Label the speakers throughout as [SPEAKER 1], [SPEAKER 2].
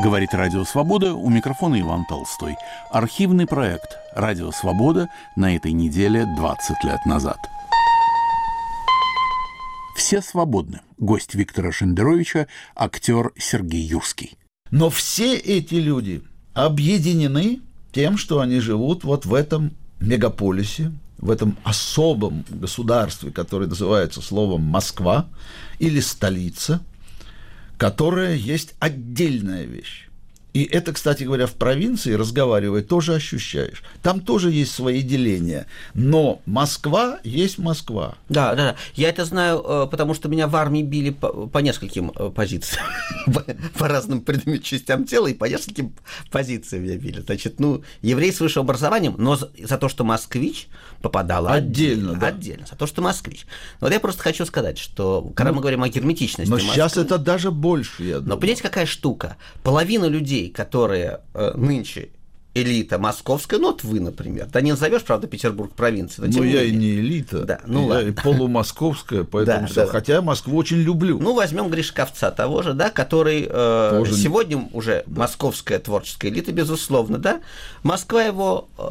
[SPEAKER 1] Говорит Радио Свобода, у микрофона Иван Толстой. Архивный проект «Радио Свобода» на этой неделе 20 лет назад. Все свободны. Гость Виктора Шендеровича – актер Сергей Юрский.
[SPEAKER 2] Но все эти люди объединены тем, что они живут вот в этом мегаполисе, в этом особом государстве, которое называется словом Москва или столица, которая есть отдельная вещь. И это, кстати говоря, в провинции, разговаривая, тоже ощущаешь. Там тоже есть свои деления. Но Москва есть Москва.
[SPEAKER 3] Да, да, да. Я это знаю, э, потому что меня в армии били по, по нескольким э, позициям. по разным частям тела и по нескольким позициям меня били. Значит, ну, еврей с высшим образованием, но за, за то, что москвич попадал
[SPEAKER 2] отдельно.
[SPEAKER 3] Отдельно, да. отдельно. За то, что москвич. Вот я просто хочу сказать, что когда ну, мы говорим о герметичности
[SPEAKER 2] Но Москвы, сейчас это даже больше, я
[SPEAKER 3] думаю. Но понимаете, какая штука? Половина людей людей, которые э, нынче элита московская, ну вот вы, например, да не назовешь, правда, Петербург провинцией.
[SPEAKER 2] Но ну, я и не элита,
[SPEAKER 3] да, ну
[SPEAKER 2] я
[SPEAKER 3] ладно.
[SPEAKER 2] и полумосковская, поэтому
[SPEAKER 3] да,
[SPEAKER 2] все. Да. Хотя я Москву очень люблю.
[SPEAKER 3] Ну, возьмем Гришковца того же, да, который э, сегодня уже да. московская творческая элита, безусловно, да. Москва его э,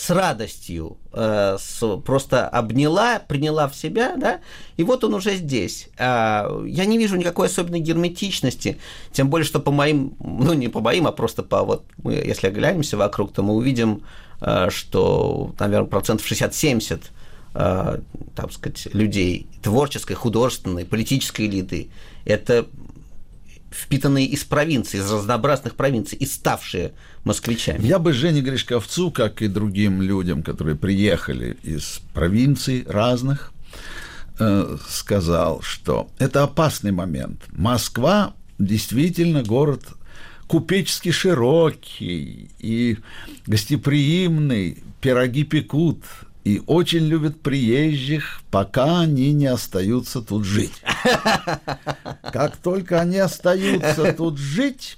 [SPEAKER 3] с радостью э, с, просто обняла, приняла в себя, да, и вот он уже здесь. Э, я не вижу никакой особенной герметичности, тем более, что по моим, ну не по моим, а просто по вот, мы, если оглянемся вокруг, то мы увидим, э, что, наверное, процентов 60-70 э, так сказать, людей творческой, художественной, политической элиты, это впитанные из провинции, из разнообразных провинций и ставшие москвичами.
[SPEAKER 2] Я бы Жене Гришковцу, как и другим людям, которые приехали из провинций разных, э, сказал, что это опасный момент. Москва действительно город купечески широкий и гостеприимный, пироги пекут, и очень любят приезжих, пока они не остаются тут жить. Как только они остаются тут жить,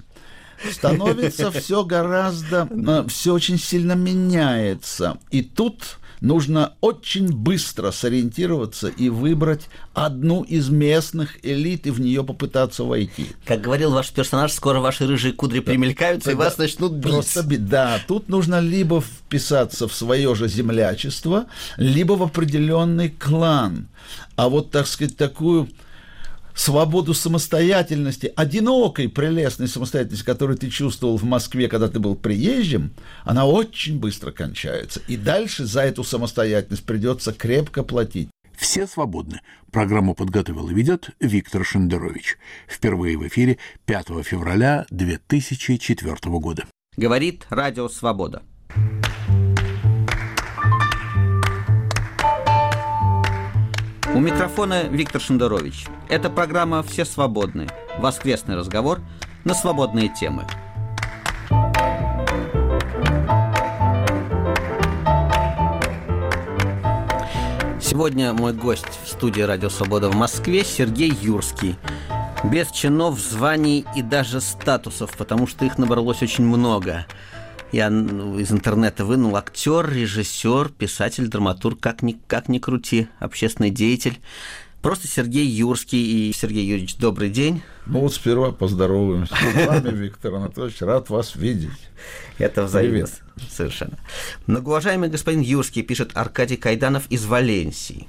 [SPEAKER 2] становится все гораздо, э, все очень сильно меняется. И тут нужно очень быстро сориентироваться и выбрать одну из местных элит и в нее попытаться войти.
[SPEAKER 3] Как говорил ваш персонаж, скоро ваши рыжие кудри примелькаются, да, и вас начнут бить.
[SPEAKER 2] Просто бить. Да, тут нужно либо вписаться в свое же землячество, либо в определенный клан. А вот, так сказать, такую свободу самостоятельности, одинокой, прелестной самостоятельности, которую ты чувствовал в Москве, когда ты был приезжим, она очень быстро кончается. И дальше за эту самостоятельность придется крепко платить.
[SPEAKER 1] Все свободны. Программу подготовил и ведет Виктор Шендерович. Впервые в эфире 5 февраля 2004 года.
[SPEAKER 3] Говорит Радио Свобода. У микрофона Виктор Шендерович. Это программа «Все свободны». Воскресный разговор на свободные темы. Сегодня мой гость в студии «Радио Свобода» в Москве Сергей Юрский. Без чинов, званий и даже статусов, потому что их набралось очень много – я ну, из интернета вынул актер, режиссер, писатель, драматург, как ни, как ни крути, общественный деятель. Просто Сергей Юрский. И Сергей Юрьевич, добрый день.
[SPEAKER 2] Ну вот сперва поздороваемся с вами, Виктор Анатольевич. Рад вас видеть.
[SPEAKER 3] Это взаимно. Совершенно. Многоуважаемый господин Юрский, пишет Аркадий Кайданов из Валенсии.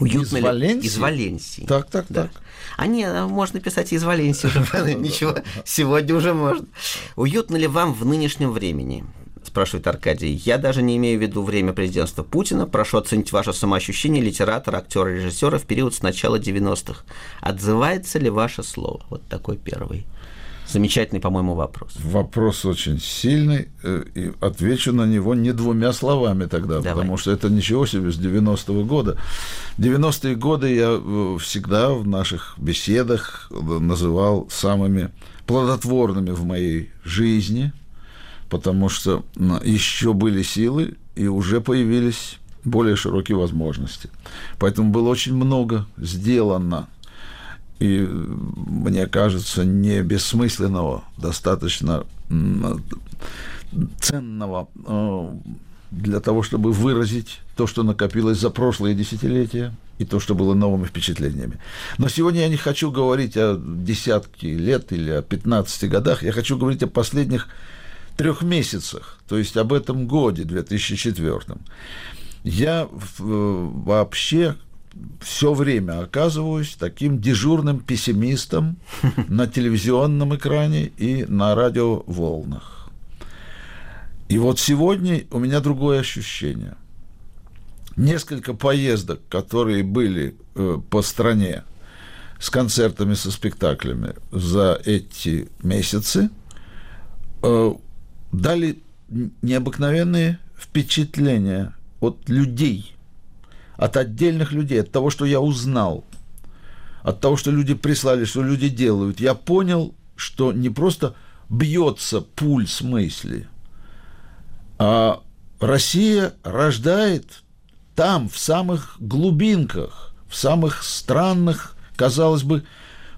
[SPEAKER 2] Уютно из Валенсии?
[SPEAKER 3] Из Валенсии.
[SPEAKER 2] Так, так, да. так.
[SPEAKER 3] А нет, а можно писать из Валенсии уже, ничего, сегодня уже можно. Уютно ли вам в нынешнем времени? спрашивает Аркадий. Я даже не имею в виду время президентства Путина. Прошу оценить ваше самоощущение литератора, актера, режиссера в период с начала 90-х. Отзывается ли ваше слово? Вот такой первый. Замечательный, по-моему, вопрос.
[SPEAKER 2] Вопрос очень сильный, э, и отвечу на него не двумя словами тогда, Давай. потому что это ничего себе с 90-го года. 90-е годы я э, всегда в наших беседах называл самыми плодотворными в моей жизни, потому что еще были силы, и уже появились более широкие возможности. Поэтому было очень много сделано и, мне кажется, не бессмысленного, достаточно ценного, э, для того, чтобы выразить то, что накопилось за прошлые десятилетия и то, что было новыми впечатлениями. Но сегодня я не хочу говорить о десятке лет или о 15 годах, я хочу говорить о последних трех месяцах, то есть об этом годе, 2004. Я вообще все время оказываюсь таким дежурным пессимистом на телевизионном экране и на радиоволнах. И вот сегодня у меня другое ощущение. Несколько поездок, которые были э, по стране с концертами, со спектаклями за эти месяцы, э, дали необыкновенные впечатления от людей – от отдельных людей, от того, что я узнал, от того, что люди прислали, что люди делают, я понял, что не просто бьется пульс мысли, а Россия рождает там, в самых глубинках, в самых странных, казалось бы,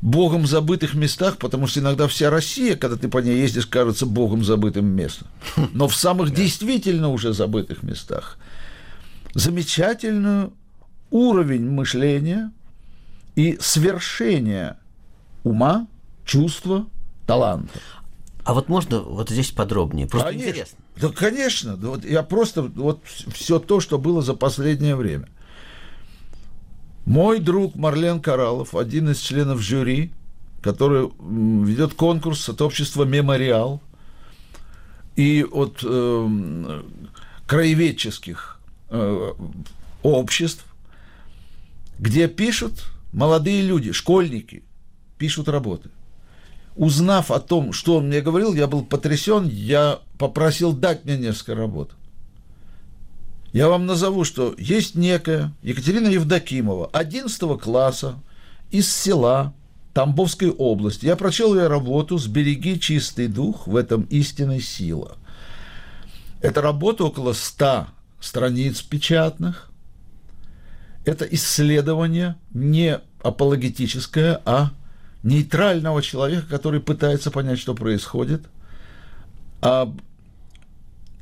[SPEAKER 2] богом забытых местах, потому что иногда вся Россия, когда ты по ней ездишь, кажется богом забытым местом. Но в самых действительно уже забытых местах – замечательный уровень мышления и свершения ума, чувства, таланта.
[SPEAKER 3] А вот можно вот здесь подробнее? Просто
[SPEAKER 2] конечно.
[SPEAKER 3] интересно.
[SPEAKER 2] Да, конечно. Вот я просто вот все то, что было за последнее время. Мой друг Марлен Каралов, один из членов жюри, который ведет конкурс от общества «Мемориал» и от э, краеведческих обществ, где пишут молодые люди, школьники, пишут работы. Узнав о том, что он мне говорил, я был потрясен, я попросил дать мне несколько работ. Я вам назову, что есть некая Екатерина Евдокимова, 11 класса, из села Тамбовской области. Я прочел ее работу «Сбереги чистый дух, в этом истинная сила». Это работа около 100 страниц печатных. Это исследование не апологетическое, а нейтрального человека, который пытается понять, что происходит, об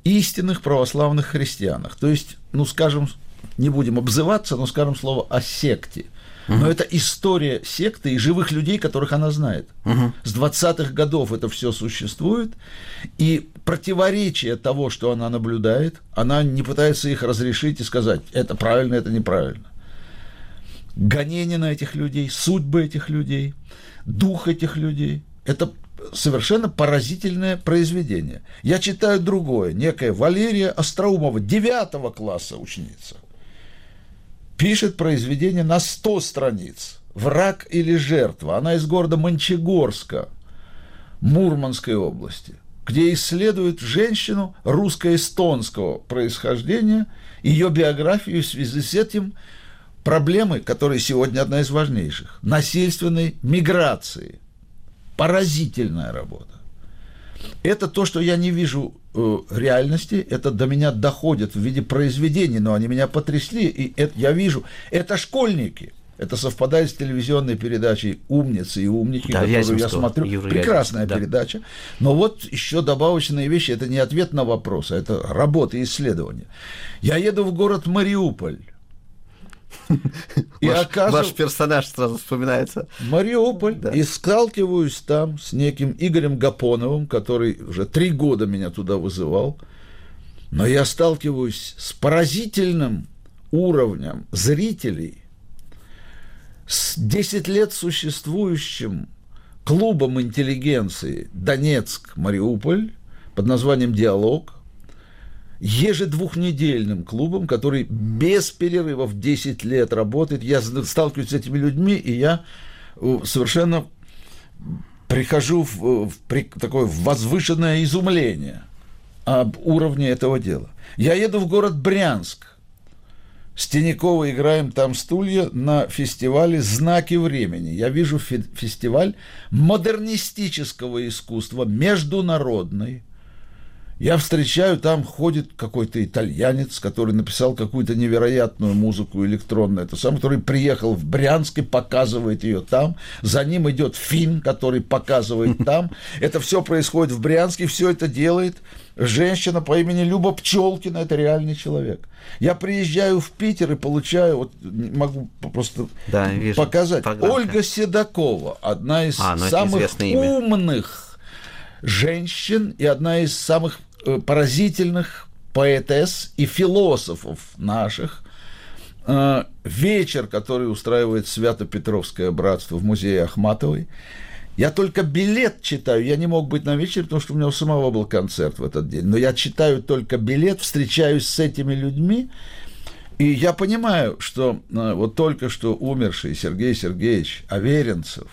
[SPEAKER 2] истинных православных христианах. То есть, ну, скажем, не будем обзываться, но скажем слово о секте – но это история секты и живых людей, которых она знает. Угу. С 20-х годов это все существует, и противоречие того, что она наблюдает, она не пытается их разрешить и сказать, это правильно, это неправильно. Гонение на этих людей, судьбы этих людей, дух этих людей – это совершенно поразительное произведение. Я читаю другое, некая Валерия Остроумова, 9 класса ученица – пишет произведение на 100 страниц. «Враг или жертва». Она из города Мончегорска, Мурманской области, где исследует женщину русско-эстонского происхождения, ее биографию в связи с этим проблемы, которые сегодня одна из важнейших, насильственной миграции. Поразительная работа. Это то, что я не вижу реальности, это до меня доходит в виде произведений, но они меня потрясли, и это, я вижу, это школьники. Это совпадает с телевизионной передачей «Умницы и умники», да, которую я смотрю. Юрий Прекрасная Вяземский, передача. Да. Но вот еще добавочные вещи. Это не ответ на вопросы, это работа и исследования. Я еду в город Мариуполь.
[SPEAKER 3] И ваш, окажу... ваш персонаж сразу вспоминается.
[SPEAKER 2] Мариуполь. Да. И сталкиваюсь там с неким Игорем Гапоновым, который уже три года меня туда вызывал. Но я сталкиваюсь с поразительным уровнем зрителей, с 10 лет существующим клубом интеллигенции Донецк-Мариуполь под названием «Диалог», ежедвухнедельным клубом, который без перерывов 10 лет работает. Я сталкиваюсь с этими людьми, и я э, совершенно прихожу в, в такое возвышенное изумление об уровне этого дела. Я еду в город Брянск. С Тинякова играем там стулья на фестивале «Знаки времени». Я вижу фестиваль модернистического искусства, международный, Я встречаю, там ходит какой-то итальянец, который написал какую-то невероятную музыку электронную. Это сам, который приехал в Брянск и показывает ее там. За ним идет фин, который показывает там. Это все происходит в Брянске, все это делает женщина по имени Люба Пчелкина. Это реальный человек. Я приезжаю в Питер и получаю, вот могу просто да, вижу, показать. Программка. Ольга Седокова, одна из а, ну самых умных женщин и одна из самых поразительных поэтесс и философов наших. Э, вечер, который устраивает Свято-Петровское братство в музее Ахматовой. Я только билет читаю, я не мог быть на вечере, потому что у меня у самого был концерт в этот день. Но я читаю только билет, встречаюсь с этими людьми, и я понимаю, что э, вот только что умерший Сергей Сергеевич Аверинцев,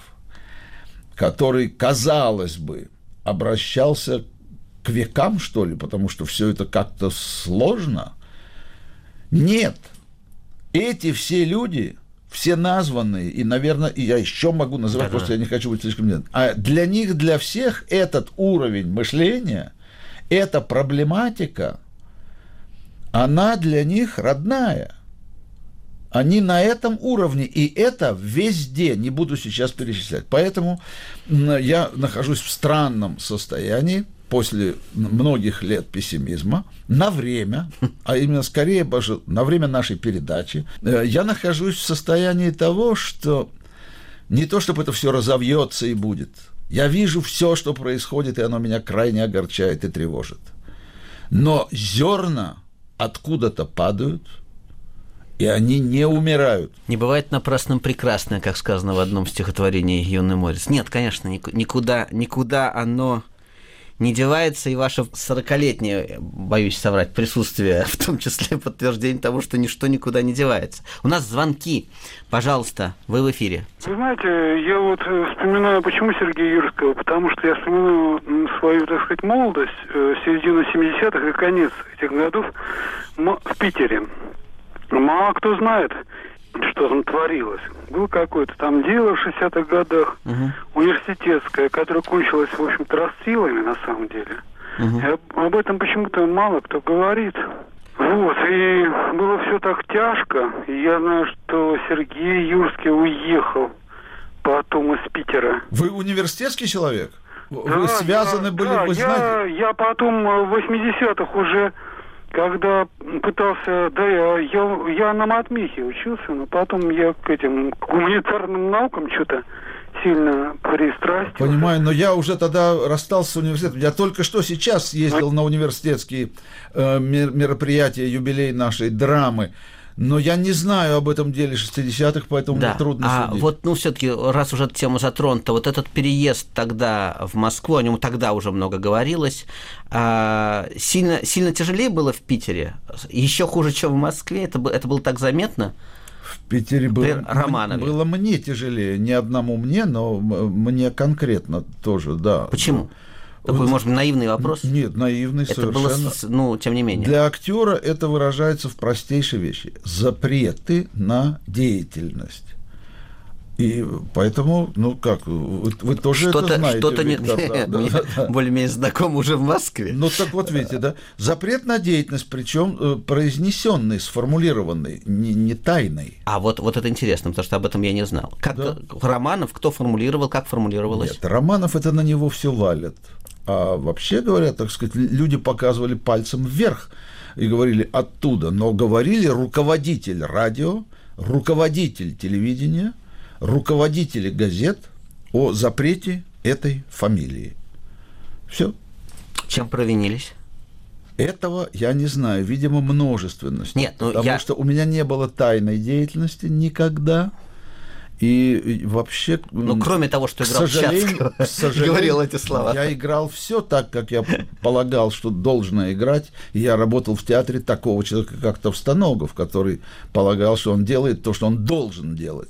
[SPEAKER 2] который, казалось бы, обращался к векам, что ли, потому что все это как-то сложно. Нет. Эти все люди, все названные, и, наверное, и я еще могу называть, да, просто я не хочу быть слишком нет. А для них, для всех этот уровень мышления, эта проблематика, она для них родная. Они на этом уровне, и это везде, не буду сейчас перечислять. Поэтому я нахожусь в странном состоянии, после многих лет пессимизма на время, а именно скорее на время нашей передачи, э, я нахожусь в состоянии того, что не то, чтобы это все разовьется и будет. Я вижу все, что происходит, и оно меня крайне огорчает и тревожит. Но зерна откуда-то падают, и они не умирают.
[SPEAKER 3] Не бывает напрасным прекрасное, как сказано в одном стихотворении Юный Морец. Нет, конечно, никуда, никуда оно не девается и ваше сорокалетнее, боюсь соврать, присутствие, в том числе подтверждение того, что ничто никуда не девается. У нас звонки. Пожалуйста, вы в эфире.
[SPEAKER 4] Вы знаете, я вот э, вспоминаю, почему Сергея Юрского, потому что я вспоминаю свою, так сказать, молодость, э, середину 70-х и конец этих годов в Питере. Мало кто знает, что там творилось. Было какое-то там дело в 60-х годах, угу. Университетское, которое кончилось, в общем-то, расстрелами на самом деле. Угу. И об, об этом почему-то мало кто говорит. Вот, и было все так тяжко. И я знаю, что Сергей Юрский уехал потом из Питера.
[SPEAKER 2] Вы университетский человек? Да, Вы связаны
[SPEAKER 4] я,
[SPEAKER 2] были,
[SPEAKER 4] да,
[SPEAKER 2] вы
[SPEAKER 4] я, знаете? Я потом в 80-х уже когда пытался, да, я, я, я на матмехе учился, но потом я к этим к гуманитарным наукам что-то сильно пристрастился.
[SPEAKER 2] Понимаю, но я уже тогда расстался с университетом. Я только что сейчас ездил на университетские э, мероприятия, юбилей нашей драмы. Но я не знаю об этом деле 60-х, поэтому да. мне трудно
[SPEAKER 3] а
[SPEAKER 2] судить.
[SPEAKER 3] вот, ну, все таки раз уже эта тема затронута, вот этот переезд тогда в Москву, о нем тогда уже много говорилось, а, сильно, сильно тяжелее было в Питере? Еще хуже, чем в Москве? Это, это было так заметно?
[SPEAKER 2] Питере было, было мне тяжелее, не одному мне, но мне конкретно тоже, да.
[SPEAKER 3] Почему? Такой, может наивный вопрос?
[SPEAKER 2] Нет, наивный
[SPEAKER 3] это
[SPEAKER 2] совершенно.
[SPEAKER 3] Было, ну, тем не менее.
[SPEAKER 2] Для актера это выражается в простейшей вещи. Запреты на деятельность. И поэтому, ну как, вы, вы тоже что-то, это знаете.
[SPEAKER 3] Что-то не... да, да, да, да. более-менее знаком уже в Москве.
[SPEAKER 2] Ну так вот видите, да, запрет на деятельность, причем э, произнесенный, сформулированный, не, не тайный.
[SPEAKER 3] А вот, вот это интересно, потому что об этом я не знал. Как да. Романов, кто формулировал, как формулировалось?
[SPEAKER 2] Нет, Романов это на него все валят. А вообще говоря, так сказать, люди показывали пальцем вверх и говорили оттуда, но говорили руководитель радио, руководитель телевидения, руководители газет о запрете этой фамилии. Все.
[SPEAKER 3] Чем провинились?
[SPEAKER 2] Этого я не знаю, видимо, множественность.
[SPEAKER 3] Нет,
[SPEAKER 2] ну потому
[SPEAKER 3] я...
[SPEAKER 2] что у меня не было тайной деятельности никогда. И вообще...
[SPEAKER 3] Ну, кроме того, что играл сожалению, к сожалению, говорил эти слова.
[SPEAKER 2] Я играл все так, как я полагал, что должно играть. Я работал в театре такого человека, как Товстоногов, который полагал, что он делает то, что он должен делать.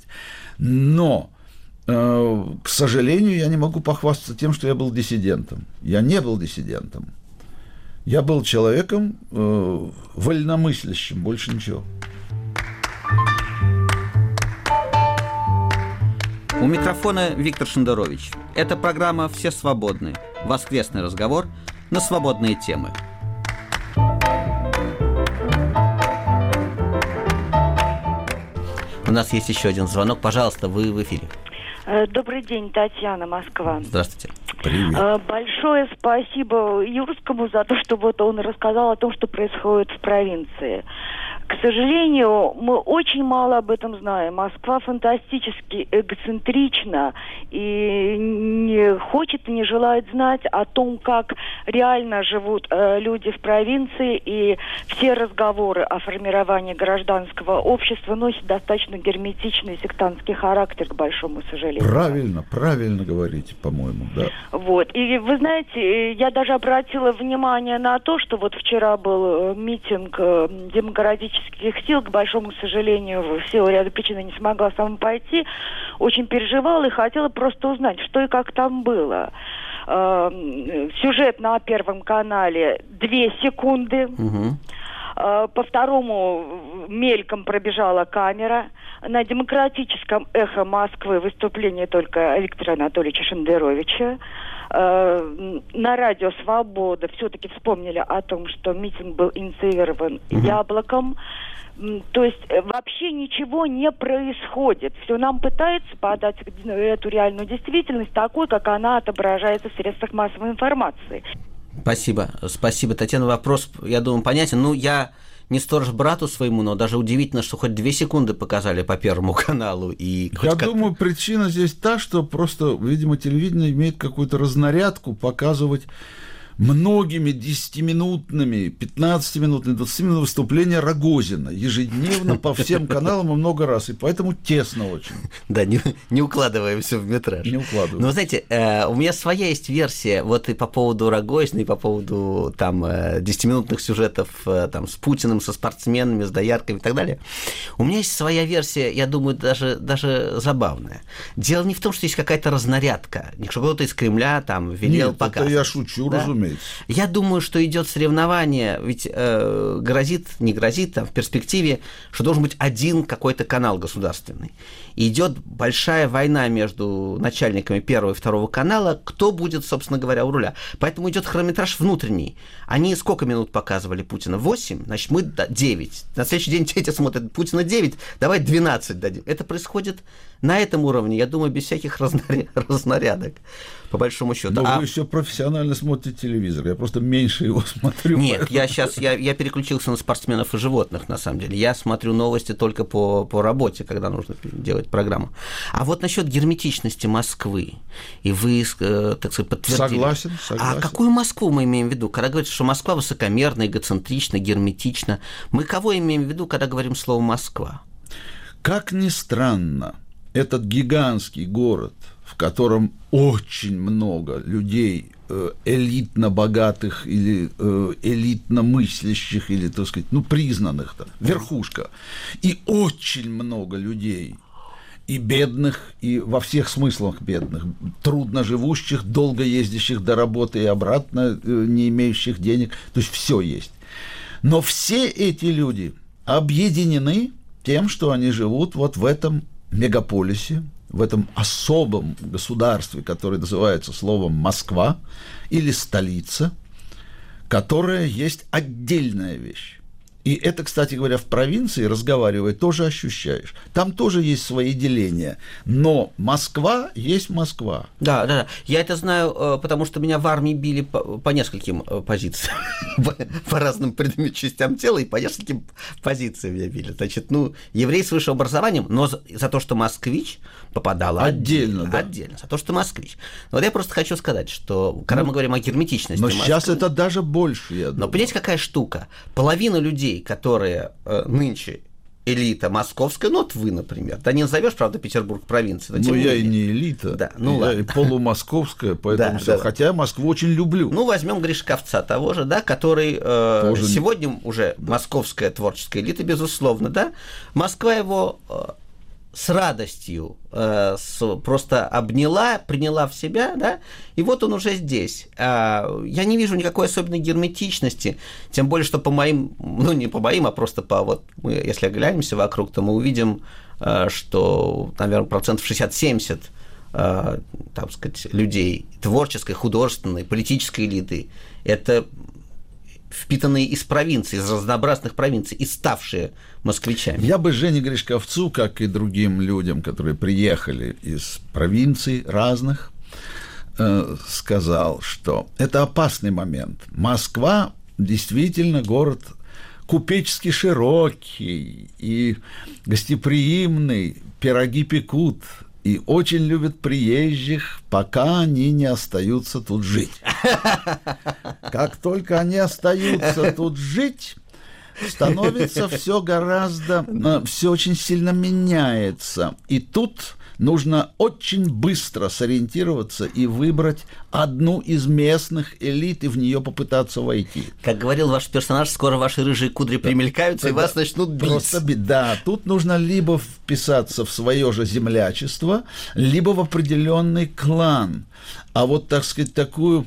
[SPEAKER 2] Но, э, к сожалению, я не могу похвастаться тем, что я был диссидентом. Я не был диссидентом. Я был человеком э, вольномыслящим, больше ничего.
[SPEAKER 3] У микрофона Виктор Шендерович. Это программа «Все свободны». Воскресный разговор на свободные темы – нас есть еще один звонок. Пожалуйста, вы в эфире.
[SPEAKER 5] Э, добрый день, Татьяна, Москва.
[SPEAKER 3] Здравствуйте.
[SPEAKER 2] Привет.
[SPEAKER 5] Э, большое спасибо Юрскому за то, что вот он рассказал о том, что происходит в провинции. К сожалению, мы очень мало об этом знаем. Москва фантастически эгоцентрична и не хочет и не желает знать о том, как реально живут э, люди в провинции, и все разговоры о формировании гражданского общества носят достаточно герметичный сектантский характер, к большому сожалению.
[SPEAKER 2] Правильно, правильно говорите, по-моему, да.
[SPEAKER 5] Вот. И вы знаете, я даже обратила внимание на то, что вот вчера был э, митинг э, политических сил, к большому сожалению, в силу ряда причин не смогла сама пойти, очень переживала и хотела просто узнать, что и как там было. Э, сюжет на Первом канале две секунды. Угу. По второму мельком пробежала камера. На демократическом эхо Москвы выступление только Виктора Анатольевича Шендеровича. Э, на радио «Свобода» все-таки вспомнили о том, что митинг был инициирован угу. яблоком. То есть э, вообще ничего не происходит. Все нам пытаются подать эту реальную действительность такой, как она отображается в средствах массовой информации.
[SPEAKER 3] Спасибо. Спасибо, Татьяна. Вопрос, я думаю, понятен. Ну, я не сторож брату своему, но даже удивительно, что хоть две секунды показали по Первому каналу. И
[SPEAKER 2] Я думаю, причина здесь та, что просто, видимо, телевидение имеет какую-то разнарядку показывать многими десятиминутными, 15-минутными, 20-минутными выступления Рогозина ежедневно по всем каналам и много раз, и поэтому тесно очень.
[SPEAKER 3] Да, не, не укладываемся в метраж.
[SPEAKER 2] Не укладываем.
[SPEAKER 3] Но, знаете, э, у меня своя есть версия, вот и по поводу Рогозина, и по поводу там 10-минутных э, сюжетов э, там, с Путиным, со спортсменами, с доярками и так далее. У меня есть своя версия, я думаю, даже, даже забавная. Дело не в том, что есть какая-то разнарядка, кто-то из Кремля там велел
[SPEAKER 2] Нет,
[SPEAKER 3] показывать.
[SPEAKER 2] это я шучу, да? разумеется
[SPEAKER 3] разумеется. Я думаю, что идет соревнование, ведь э, грозит, не грозит, там в перспективе, что должен быть один какой-то канал государственный. И идет большая война между начальниками первого и второго канала, кто будет, собственно говоря, у руля. Поэтому идет хронометраж внутренний. Они сколько минут показывали Путина? 8? Значит, мы 9. На следующий день дети смотрят Путина 9, давай 12 дадим. Это происходит на этом уровне, я думаю, без всяких разнарядок по большому счету.
[SPEAKER 2] Но а... вы еще профессионально смотрите телевизор, я просто меньше его смотрю.
[SPEAKER 3] Нет, поэтому... я сейчас, я, я переключился на спортсменов и животных, на самом деле. Я смотрю новости только по, по работе, когда нужно делать программу. А вот насчет герметичности Москвы, и вы, э, так сказать, подтвердили.
[SPEAKER 2] Согласен,
[SPEAKER 3] а
[SPEAKER 2] согласен.
[SPEAKER 3] А какую Москву мы имеем в виду? Когда говорится, что Москва высокомерна, эгоцентрична, герметична, мы кого имеем в виду, когда говорим слово «Москва»?
[SPEAKER 2] Как ни странно, этот гигантский город – в котором очень много людей э, элитно богатых или э, элитно мыслящих или, так сказать, ну, признанных, там, верхушка, и очень много людей, и бедных, и во всех смыслах бедных, трудно живущих, долго ездящих до работы и обратно, э, не имеющих денег, то есть все есть. Но все эти люди объединены тем, что они живут вот в этом мегаполисе, в этом особом государстве, которое называется словом Москва или столица, которая есть отдельная вещь. И это, кстати говоря, в провинции, разговаривая, тоже ощущаешь. Там тоже есть свои деления. Но Москва есть Москва.
[SPEAKER 3] Да, да, да. Я это знаю, э, потому что меня в армии били по, по нескольким э, позициям. по разным предметам частям тела и по нескольким позициям меня били. Значит, ну, еврей с высшим образованием, но за, за то, что москвич попадал
[SPEAKER 2] отдельно. Отдельно, да.
[SPEAKER 3] Отдельно. За то, что москвич. Вот я просто хочу сказать, что когда ну, мы говорим о герметичности
[SPEAKER 2] Но Москвы, сейчас это даже больше, я думаю.
[SPEAKER 3] Но понимаете, какая штука? Половина людей людей, которые э, нынче элита московская, ну вот вы, например, да не назовешь, правда, Петербург провинцией.
[SPEAKER 2] Ну, я и не элита,
[SPEAKER 3] да, ну,
[SPEAKER 2] я и полумосковская, поэтому да, все. Да. Хотя Москву очень люблю.
[SPEAKER 3] Ну, возьмем Гришковца того же, да, который э, Тоже... сегодня уже да. московская творческая элита, безусловно, да. Москва его э, с радостью э, с, просто обняла, приняла в себя, да, и вот он уже здесь. Э, я не вижу никакой особенной герметичности, тем более, что по моим, ну не по моим, а просто по вот, мы, если оглянемся вокруг, то мы увидим, э, что, наверное, процентов 60-70 э, так сказать, людей творческой, художественной, политической элиты, это впитанные из провинций, из разнообразных провинций и ставшие москвичами.
[SPEAKER 2] Я бы Жене Гришковцу, как и другим людям, которые приехали из провинций разных, э, сказал, что это опасный момент. Москва действительно город купечески широкий и гостеприимный, пироги пекут, и очень любят приезжих, пока они не остаются тут жить. Как только они остаются тут жить, становится все гораздо, э, все очень сильно меняется. И тут нужно очень быстро сориентироваться и выбрать одну из местных элит и в нее попытаться войти.
[SPEAKER 3] Как говорил ваш персонаж, скоро ваши рыжие кудри примелькаются, да, и вас начнут бить.
[SPEAKER 2] Просто беда. Тут нужно либо вписаться в свое же землячество, либо в определенный клан. А вот, так сказать, такую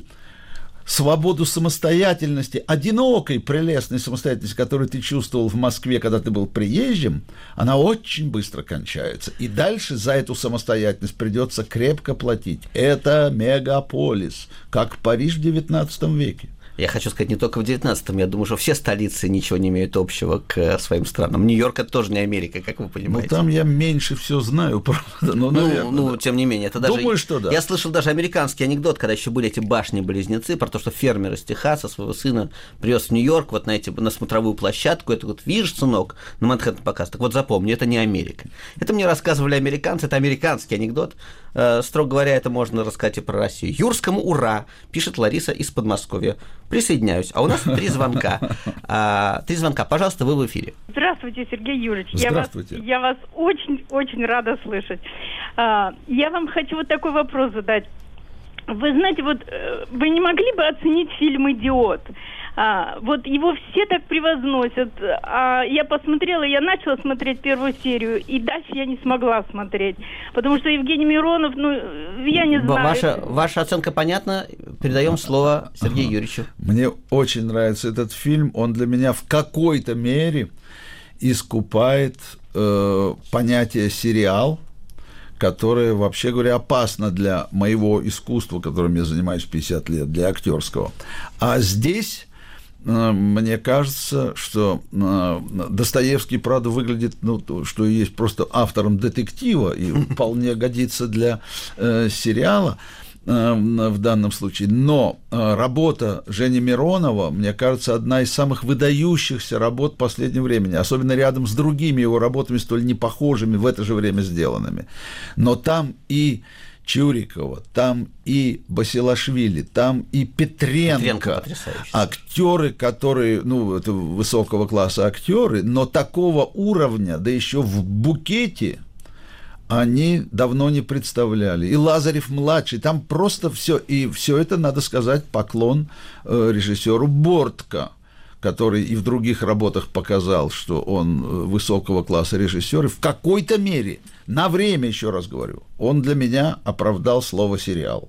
[SPEAKER 2] свободу самостоятельности, одинокой, прелестной самостоятельности, которую ты чувствовал в Москве, когда ты был приезжим, она очень быстро кончается. И дальше за эту самостоятельность придется крепко платить. Это мегаполис, как Париж в XIX веке.
[SPEAKER 3] Я хочу сказать, не только в 19-м, я думаю, что все столицы ничего не имеют общего к своим странам. Нью-Йорк это тоже не Америка, как вы понимаете.
[SPEAKER 2] Ну, там я меньше все знаю, правда. Но,
[SPEAKER 3] ну, наверное, ну, да. тем не менее, это даже...
[SPEAKER 2] Думаю, что да.
[SPEAKER 3] Я слышал даже американский анекдот, когда еще были эти башни-близнецы, про то, что фермер из Техаса своего сына привез в Нью-Йорк вот на, эти, на смотровую площадку, это вот, видишь, сынок, на Манхэттен показ. Так вот запомни, это не Америка. Это мне рассказывали американцы, это американский анекдот. Э, строго говоря, это можно рассказать и про Россию. Юрскому ура, пишет Лариса из Подмосковья. Присоединяюсь. А у нас три звонка. А, три звонка. Пожалуйста, вы в эфире.
[SPEAKER 6] Здравствуйте, Сергей Юрьевич.
[SPEAKER 2] Здравствуйте.
[SPEAKER 6] Я вас, очень-очень рада слышать. А, я вам хочу вот такой вопрос задать. Вы знаете, вот э, вы не могли бы оценить фильм «Идиот»? А, вот его все так превозносят. А я посмотрела, я начала смотреть первую серию, и дальше я не смогла смотреть. Потому что Евгений Миронов, ну, я не знаю.
[SPEAKER 3] Ваша, ваша оценка понятна. Передаем слово Сергею ага. Юрьевичу.
[SPEAKER 2] Мне очень нравится этот фильм. Он для меня в какой-то мере искупает э, понятие сериал, которое, вообще говоря, опасно для моего искусства, которым я занимаюсь 50 лет, для актерского. А здесь мне кажется, что э, Достоевский, правда, выглядит, ну, что есть просто автором детектива и вполне годится для э, сериала в данном случае. Но работа Жени Миронова, мне кажется, одна из самых выдающихся работ последнего времени, особенно рядом с другими его работами, столь непохожими, в это же время сделанными. Но там и Чурикова, там и Басилашвили, там и Петренко.
[SPEAKER 3] Петренко
[SPEAKER 2] актеры, которые, ну, это высокого класса актеры, но такого уровня, да еще в букете, они давно не представляли. И Лазарев младший, там просто все, и все это, надо сказать, поклон э, режиссеру Бортко который и в других работах показал, что он э, высокого класса режиссер, и в какой-то мере, на время, еще раз говорю, он для меня оправдал слово «сериал».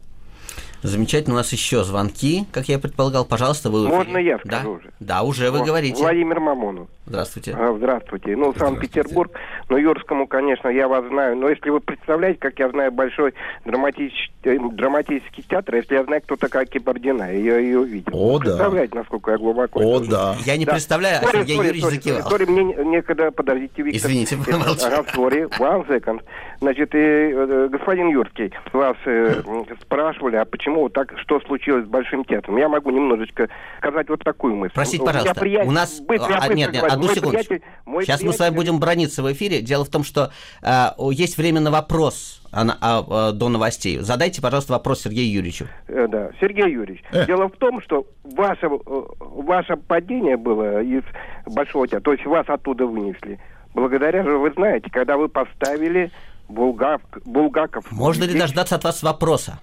[SPEAKER 3] Замечательно, у нас еще звонки, как я предполагал. Пожалуйста, вы...
[SPEAKER 7] Можно я скажу
[SPEAKER 3] да?
[SPEAKER 7] уже?
[SPEAKER 3] Да, уже вы говорите.
[SPEAKER 7] Владимир Мамонов.
[SPEAKER 3] Здравствуйте.
[SPEAKER 7] А, здравствуйте. Ну, Санкт-Петербург, ну, Юрскому, конечно, я вас знаю. Но если вы представляете, как я знаю большой драматический, э, драматический театр, если я знаю, кто такая Кибардина, я ее видел.
[SPEAKER 2] О,
[SPEAKER 7] да. Представляете, насколько я глубоко...
[SPEAKER 2] О, да.
[SPEAKER 3] Я не да. представляю, а Сергей Юрьевич закивал.
[SPEAKER 7] Сори, мне некогда, подождите,
[SPEAKER 3] Виктор. Извините,
[SPEAKER 7] помолчи. Ага, sorry, one second. Значит, и, э, господин Юрский, вас э, спрашивали, а почему вот так, что случилось с Большим театром? Я могу немножечко сказать вот такую мысль.
[SPEAKER 3] Простите, пожалуйста, приятель, у нас... Быть, а, нет, нет, одну секунду. Сейчас приятель... мы с вами будем брониться в эфире. Дело в том, что э, есть время на вопрос а, а, а, до новостей. Задайте, пожалуйста, вопрос Сергею Юрьевичу.
[SPEAKER 7] Э, да, Сергей Юрьевич, э. дело в том, что ваше, э, ваше падение было из Большого театра, то есть вас оттуда вынесли. Благодаря же, вы знаете, когда вы поставили Булгак, Булгаков.
[SPEAKER 3] Можно ли дождаться от вас вопроса?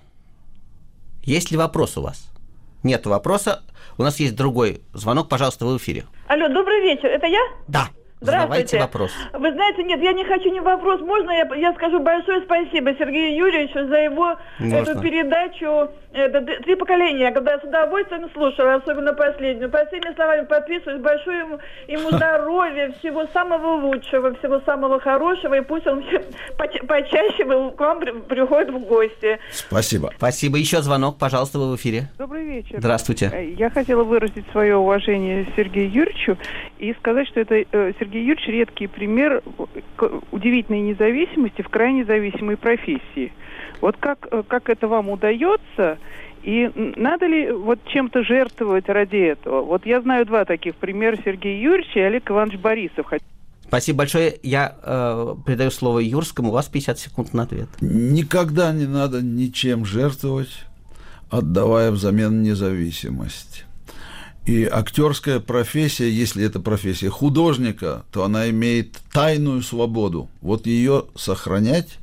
[SPEAKER 3] Есть ли вопрос у вас? Нет вопроса. У нас есть другой звонок. Пожалуйста, вы в эфире.
[SPEAKER 6] Алло, добрый вечер. Это я?
[SPEAKER 3] Да. Задавайте вопрос.
[SPEAKER 8] Вы знаете, нет, я не хочу ни вопрос. Можно я, я скажу большое спасибо Сергею Юрьевичу за его Можно. эту передачу это, «Три поколения», когда я с удовольствием слушала, особенно последнюю. По всеми словами подписываюсь. Большое ему, ему здоровья, всего самого лучшего, всего самого хорошего. И пусть он поча почаще к вам приходит в гости.
[SPEAKER 2] Спасибо.
[SPEAKER 3] Спасибо. Еще звонок, пожалуйста, вы в эфире.
[SPEAKER 9] Добрый вечер.
[SPEAKER 3] Здравствуйте.
[SPEAKER 9] Э, я хотела выразить свое уважение Сергею Юрьевичу и сказать, что это э, Сергей Юрьевич редкий пример удивительной независимости в крайне зависимой профессии. Вот как, э, как это вам удается, и надо ли вот чем-то жертвовать ради этого? Вот я знаю два таких примера, Сергей Юрьевич и Олег Иванович Борисов.
[SPEAKER 3] Спасибо большое. Я э, передаю слово Юрскому. У вас 50 секунд на ответ.
[SPEAKER 2] Никогда не надо ничем жертвовать, отдавая взамен независимость. И актерская профессия, если это профессия художника, то она имеет тайную свободу. Вот ее сохранять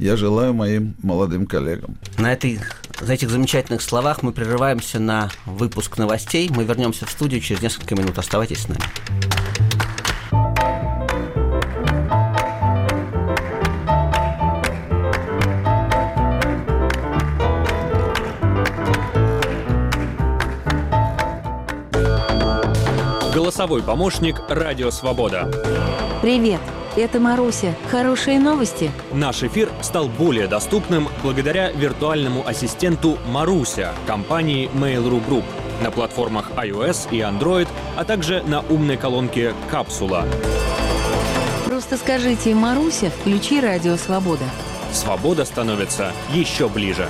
[SPEAKER 2] я желаю моим молодым коллегам.
[SPEAKER 3] На этой, за этих замечательных словах мы прерываемся на выпуск новостей. Мы вернемся в студию через несколько минут. Оставайтесь с нами.
[SPEAKER 10] Голосовой помощник «Радио Свобода».
[SPEAKER 11] Привет, это Маруся. Хорошие новости?
[SPEAKER 10] Наш эфир стал более доступным благодаря виртуальному ассистенту Маруся компании Mail.ru Group на платформах iOS и Android, а также на умной колонке «Капсула».
[SPEAKER 11] Просто скажите «Маруся, включи «Радио Свобода».
[SPEAKER 10] Свобода становится еще ближе.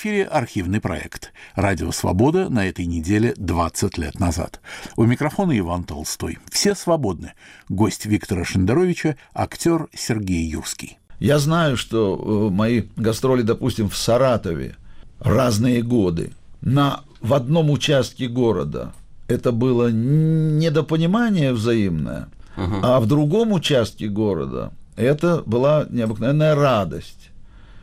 [SPEAKER 1] Эфире архивный проект «Радио Свобода» на этой неделе 20 лет назад. У микрофона Иван Толстой. Все свободны. Гость Виктора Шендеровича – актер Сергей Юрский.
[SPEAKER 2] Я знаю, что э, мои гастроли, допустим, в Саратове разные годы. На, в одном участке города это было недопонимание взаимное, uh-huh. а в другом участке города это была необыкновенная радость.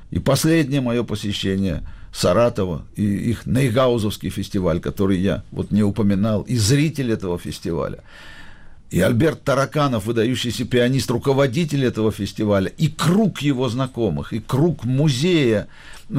[SPEAKER 2] И последнее мое посещение Саратова и их Нейгаузовский фестиваль, который я вот не упоминал, и зритель этого фестиваля. И Альберт Тараканов, выдающийся пианист, руководитель этого фестиваля, и круг его знакомых, и круг музея э,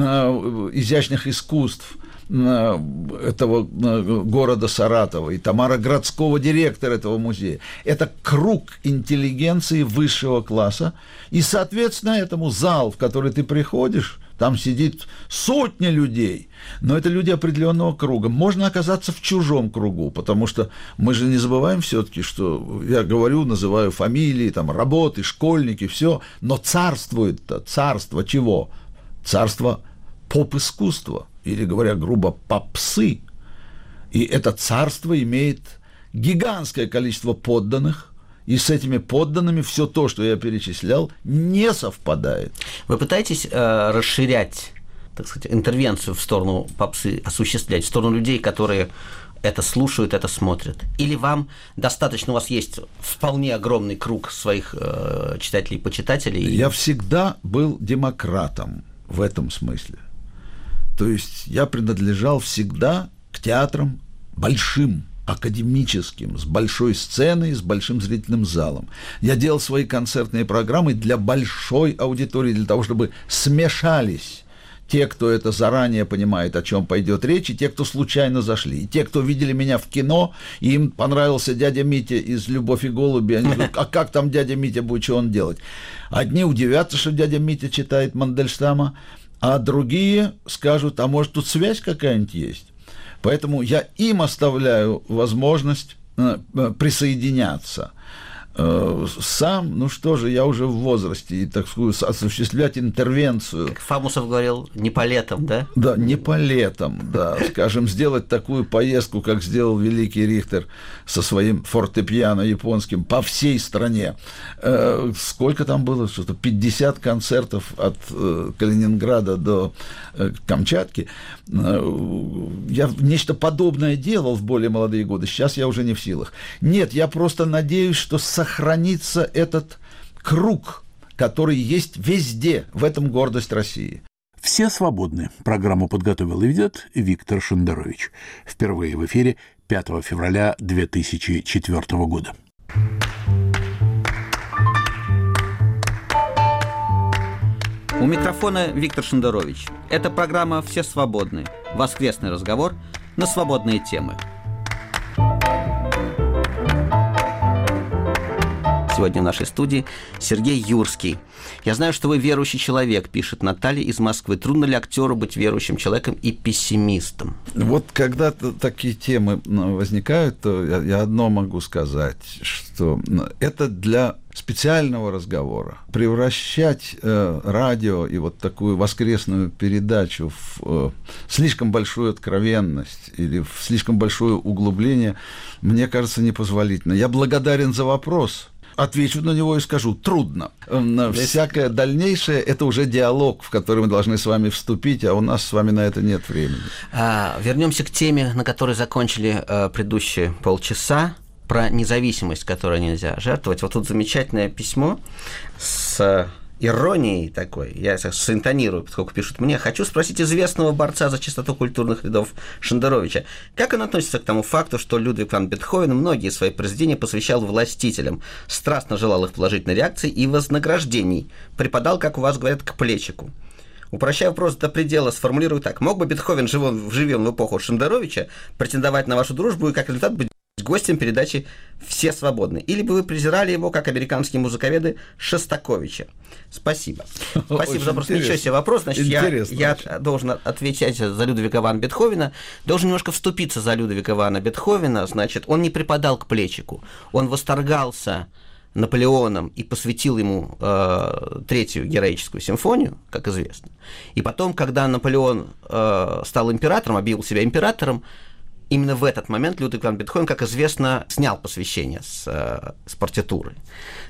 [SPEAKER 2] изящных искусств – этого города Саратова, и Тамара Градского, директор этого музея. Это круг интеллигенции высшего класса, и, соответственно, этому зал, в который ты приходишь, там сидит сотни людей, но это люди определенного круга. Можно оказаться в чужом кругу, потому что мы же не забываем все-таки, что я говорю, называю фамилии, там, работы, школьники, все, но царствует-то, царство чего? Царство поп-искусства или, говоря грубо, попсы. И это царство имеет гигантское количество подданных, и с этими подданными все то, что я перечислял, не совпадает.
[SPEAKER 3] Вы пытаетесь э, расширять, так сказать, интервенцию в сторону попсы, осуществлять, в сторону людей, которые это слушают, это смотрят? Или вам достаточно, у вас есть вполне огромный круг своих э, читателей и почитателей?
[SPEAKER 2] Я всегда был демократом в этом смысле. То есть я принадлежал всегда к театрам большим, академическим, с большой сценой, с большим зрительным залом. Я делал свои концертные программы для большой аудитории, для того, чтобы смешались те, кто это заранее понимает, о чем пойдет речь, и те, кто случайно зашли. И те, кто видели меня в кино, и им понравился дядя Митя из «Любовь и голуби», они говорят, а как там дядя Митя будет, что он делать? Одни удивятся, что дядя Митя читает Мандельштама, а другие скажут, а может тут связь какая-нибудь есть. Поэтому я им оставляю возможность э, э, присоединяться. Э, сам, ну что же, я уже в возрасте, и, так сказать, осуществлять интервенцию.
[SPEAKER 3] Как Фамусов говорил, не по летам, да?
[SPEAKER 2] Да, не по летам, да. Скажем, сделать такую поездку, как сделал великий Рихтер со своим фортепиано японским по всей стране. Э, сколько там было? Что-то 50 концертов от э, Калининграда до Камчатки. Я нечто подобное делал в более молодые годы. Сейчас я уже не в силах. Нет, я просто надеюсь, что сохраню сохранится этот круг, который есть везде. В этом гордость России.
[SPEAKER 1] Все свободны. Программу подготовил и ведет Виктор Шендерович. Впервые в эфире 5 февраля 2004 года.
[SPEAKER 3] У микрофона Виктор Шендерович. Это программа «Все свободны». Воскресный разговор на свободные темы – Сегодня в нашей студии Сергей Юрский. Я знаю, что вы верующий человек, пишет Наталья из Москвы. Трудно ли актеру быть верующим человеком и пессимистом?
[SPEAKER 2] Вот когда такие темы возникают, то я, я одно могу сказать, что это для специального разговора. Превращать э, радио и вот такую воскресную передачу в э, слишком большую откровенность или в слишком большое углубление, мне кажется, непозволительно. Я благодарен за вопрос, отвечу на него и скажу, трудно. Всякое дальнейшее – это уже диалог, в который мы должны с вами вступить, а у нас с вами на это нет времени.
[SPEAKER 3] А, вернемся к теме, на которой закончили а, предыдущие полчаса про независимость, которой нельзя жертвовать. Вот тут замечательное письмо с иронией такой, я синтонирую, поскольку пишут мне, хочу спросить известного борца за чистоту культурных рядов Шендеровича, как он относится к тому факту, что Людвиг ван Бетховен многие свои произведения посвящал властителям, страстно желал их положительной реакции и вознаграждений, преподал, как у вас говорят, к плечику. Упрощая вопрос до предела, сформулирую так. Мог бы Бетховен, живем, живем в эпоху Шендеровича, претендовать на вашу дружбу и как результат быть гостем передачи «Все свободны». Или бы вы презирали его, как американские музыковеды, Шостаковича. Спасибо. Спасибо Очень за вопрос. Ничего себе вопрос. Значит, я, я должен отвечать за Людвига Ивана Бетховена. Должен немножко вступиться за Людвига Ивана Бетховена. Значит, он не припадал к плечику. Он восторгался Наполеоном и посвятил ему э, третью героическую симфонию, как известно. И потом, когда Наполеон э, стал императором, объявил себя императором, именно в этот момент Людвиг ван Бетховен, как известно, снял посвящение с, э, с партитуры.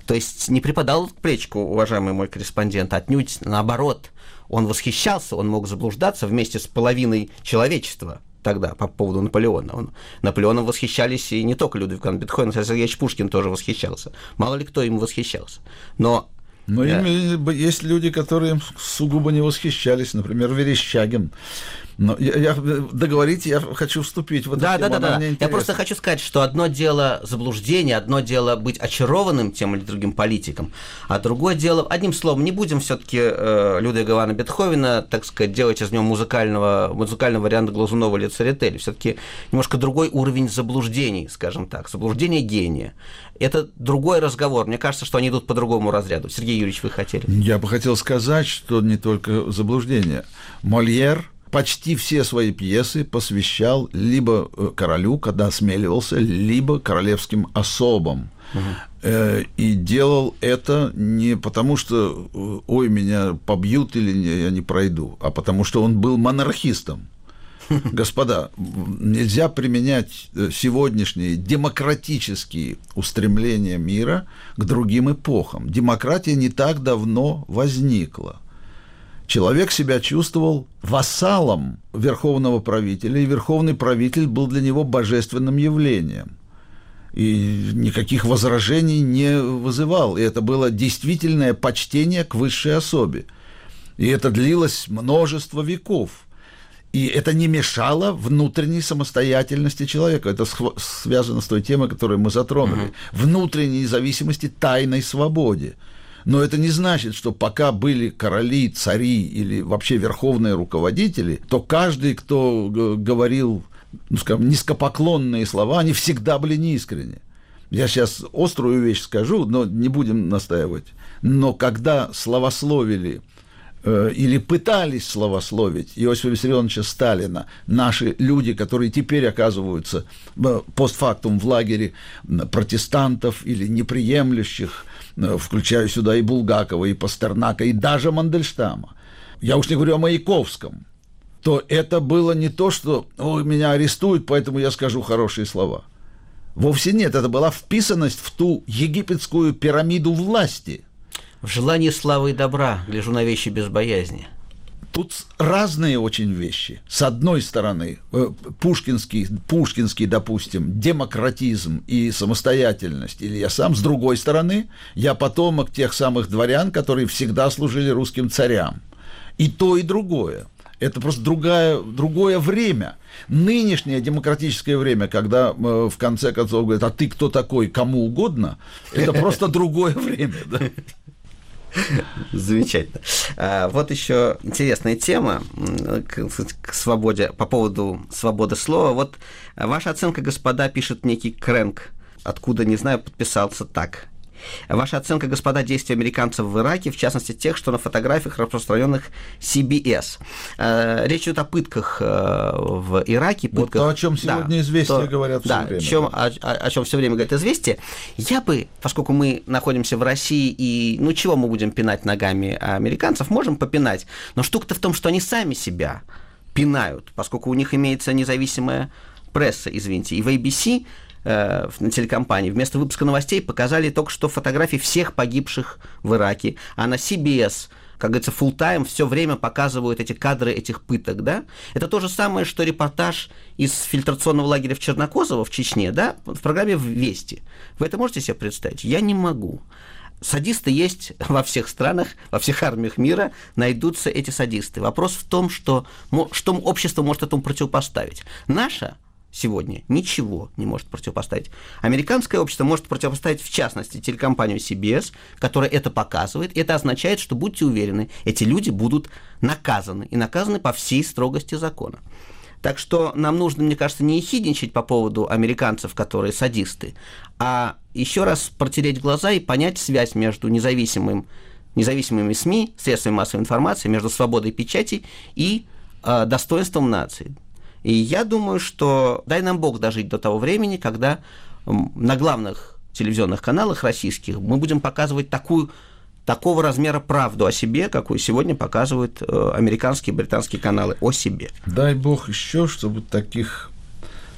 [SPEAKER 3] То есть не преподал плечку, уважаемый мой корреспондент, отнюдь наоборот. Он восхищался, он мог заблуждаться вместе с половиной человечества тогда по поводу Наполеона. Он, Наполеоном восхищались и не только Людвиг ван Бетховен, Сергей Пушкин тоже восхищался. Мало ли кто им восхищался. Но
[SPEAKER 2] но да. есть люди, которые сугубо не восхищались, например, Верещагин. Но я, я договорите, я хочу вступить в эту
[SPEAKER 3] да, тему. Да, да, да. Я просто хочу сказать, что одно дело заблуждение, одно дело быть очарованным тем или другим политиком, а другое дело, одним словом, не будем все-таки э, Людвига Ивана Бетховена, так сказать, делать из него музыкального, музыкального варианта Глазунова или Церетели. Все-таки немножко другой уровень заблуждений, скажем так, заблуждение гения. Это другой разговор. Мне кажется, что они идут по другому разряду. Сергей Юрьевич, вы хотели?
[SPEAKER 2] Я бы хотел сказать, что не только заблуждение. Мольер почти все свои пьесы посвящал либо э, королю, когда осмеливался, либо королевским особам. Угу. И делал это не потому, что э, ой, меня побьют или я не пройду, а потому что он был монархистом. Господа, нельзя применять сегодняшние демократические устремления мира к другим эпохам. Демократия не так давно возникла человек себя чувствовал вассалом верховного правителя, и верховный правитель был для него божественным явлением. И никаких возражений не вызывал. И это было действительное почтение к высшей особе. И это длилось множество веков. И это не мешало внутренней самостоятельности человека. Это связано с той темой, которую мы затронули. Угу. Внутренней независимости, тайной свободе. Но это не значит, что пока были короли, цари или вообще верховные руководители, то каждый, кто говорил, ну, скажем, низкопоклонные слова, они всегда были неискренни. Я сейчас острую вещь скажу, но не будем настаивать. Но когда словословили э, или пытались словословить Иосифа Виссарионовича Сталина, наши люди, которые теперь оказываются э, постфактум в лагере протестантов или неприемлющих Э, включаю сюда и Булгакова, и Пастернака, и даже Мандельштама, я уж не говорю о Маяковском, то это было не то, что Ой, меня арестуют, поэтому я скажу хорошие слова. Вовсе нет, это была вписанность в ту египетскую пирамиду власти.
[SPEAKER 3] В желании славы и добра гляжу на вещи без боязни –
[SPEAKER 2] Тут разные очень вещи. С одной стороны, э, пушкинский, пушкинский, допустим, демократизм и самостоятельность, или я сам, с другой стороны, я потомок тех самых дворян, которые всегда служили русским царям. И то, и другое. Это просто другая, другое время. Нынешнее демократическое время, когда э, в конце концов говорят, а ты кто такой, кому угодно, это просто другое время.
[SPEAKER 3] Замечательно. А, вот еще интересная тема к, свободе, по поводу свободы слова. Вот ваша оценка, господа, пишет некий Крэнк, откуда, не знаю, подписался так. Ваша оценка, господа, действий американцев в Ираке, в частности тех, что на фотографиях, распространенных CBS. Э, речь идет о пытках э, в Ираке.
[SPEAKER 2] Пытках, вот то, о чем сегодня да, известия то, говорят
[SPEAKER 3] да,
[SPEAKER 2] время.
[SPEAKER 3] Чем, да. О, о, о чем все время говорят известия. Я бы, поскольку мы находимся в России, и ну чего мы будем пинать ногами американцев, можем попинать. Но штука-то в том, что они сами себя пинают, поскольку у них имеется независимая пресса, извините, и в ABC э, на телекомпании вместо выпуска новостей показали только что фотографии всех погибших в Ираке, а на CBS как говорится, full time все время показывают эти кадры этих пыток, да? Это то же самое, что репортаж из фильтрационного лагеря в Чернокозово в Чечне, да, в программе «Вести». Вы это можете себе представить? Я не могу. Садисты есть во всех странах, во всех армиях мира найдутся эти садисты. Вопрос в том, что, что общество может этому противопоставить. Наша сегодня ничего не может противопоставить. Американское общество может противопоставить, в частности, телекомпанию CBS, которая это показывает. Это означает, что будьте уверены, эти люди будут наказаны, и наказаны по всей строгости закона. Так что нам нужно, мне кажется, не ехидничать по поводу американцев, которые садисты, а еще раз протереть глаза и понять связь между независимым, независимыми СМИ, средствами массовой информации, между свободой печати и э, достоинством нации. И я думаю, что дай нам Бог дожить до того времени, когда на главных телевизионных каналах российских мы будем показывать такую такого размера правду о себе, какую сегодня показывают э, американские и британские каналы о себе.
[SPEAKER 2] Дай бог еще, чтобы таких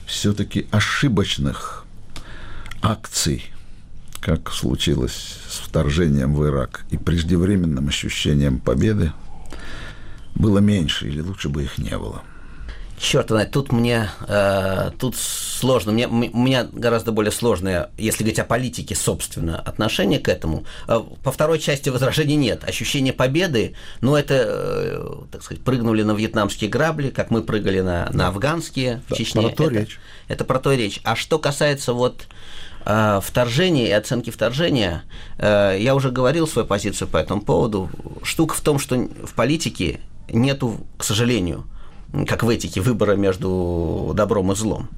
[SPEAKER 2] все-таки ошибочных акций, как случилось с вторжением в Ирак и преждевременным ощущением победы, было меньше или лучше бы их не было.
[SPEAKER 3] Черт тут мне э, тут сложно. Мне, у меня гораздо более сложное, если говорить о политике, собственно, отношение к этому. Э, по второй части возражений нет. Ощущение победы, ну, это, э, так сказать, прыгнули на вьетнамские грабли, как мы прыгали на, на афганские
[SPEAKER 2] да,
[SPEAKER 3] в Чечне.
[SPEAKER 2] Про то
[SPEAKER 3] это,
[SPEAKER 2] речь.
[SPEAKER 3] Это про то речь. А что касается вот э, вторжения и оценки вторжения, э, я уже говорил свою позицию по этому поводу. Штука в том, что в политике нету, к сожалению, как в этике, выбора между добром и злом.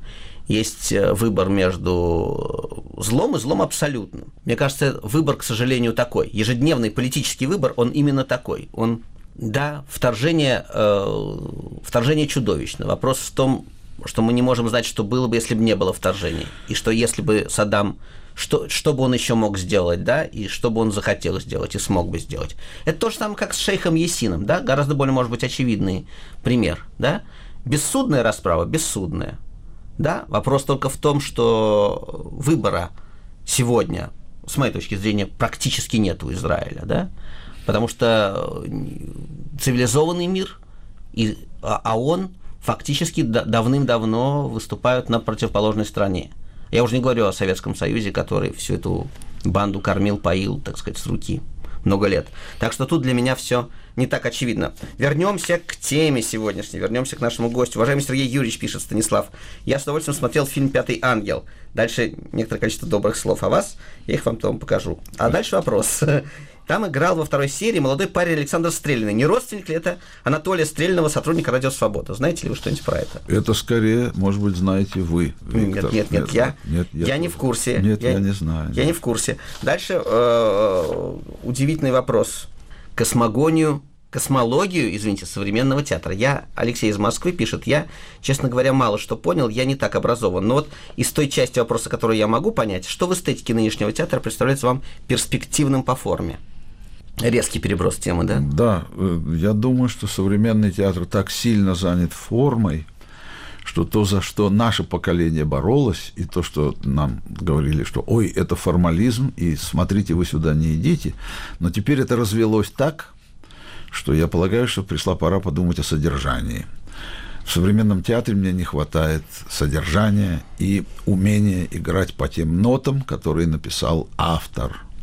[SPEAKER 3] Есть э, выбор между злом и злом абсолютным. Мне кажется, выбор, к сожалению, такой. Ежедневный политический выбор, он именно такой. Он, да, вторжение, э, вторжение чудовищно. Вопрос в том, что мы не можем знать, что было бы, если бы не было вторжений. И что если бы Саддам что, что бы он еще мог сделать, да, и что бы он захотел сделать и смог бы сделать. Это то же самое, как с шейхом Есином, да, гораздо более, может быть, очевидный пример, да. Бессудная расправа, бессудная, да. Вопрос только в том, что выбора сегодня, с моей точки зрения, практически нет у Израиля, да, потому что цивилизованный мир, и, а, а он фактически давным-давно выступают на противоположной стороне. Я уже не говорю о Советском Союзе, который всю эту банду кормил, поил, так сказать, с руки много лет. Так что тут для меня все не так очевидно. Вернемся к теме сегодняшней, вернемся к нашему гостю. Уважаемый Сергей Юрьевич, пишет Станислав, я с удовольствием смотрел фильм «Пятый ангел». Дальше некоторое количество добрых слов о вас, я их вам потом покажу. А дальше вопрос. Там играл во второй серии молодой парень Александр Стрельный. Не родственник ли это Анатолия Стрельного, сотрудника Радио Свобода? Знаете ли вы что-нибудь про это?
[SPEAKER 2] Это скорее, может быть, знаете вы,
[SPEAKER 3] Виктор. Нет, нет, нет, я, нет я, я не в курсе.
[SPEAKER 2] Нет, я, я не знаю.
[SPEAKER 3] Я не в курсе. Дальше э, удивительный вопрос. Космогонию космологию, извините, современного театра. Я, Алексей из Москвы пишет, я, честно говоря, мало что понял, я не так образован. Но вот из той части вопроса, которую я могу понять, что в эстетике нынешнего театра представляется вам перспективным по форме? Резкий переброс темы, да?
[SPEAKER 2] Да, э, я думаю, что современный театр так сильно занят формой, что то, за что наше поколение боролось, и то, что нам говорили, что ой, это формализм, и смотрите, вы сюда не идите, но теперь это развелось так, что я полагаю, что пришла пора подумать о содержании. В современном театре мне не хватает содержания и умения играть по тем нотам, которые написал автор –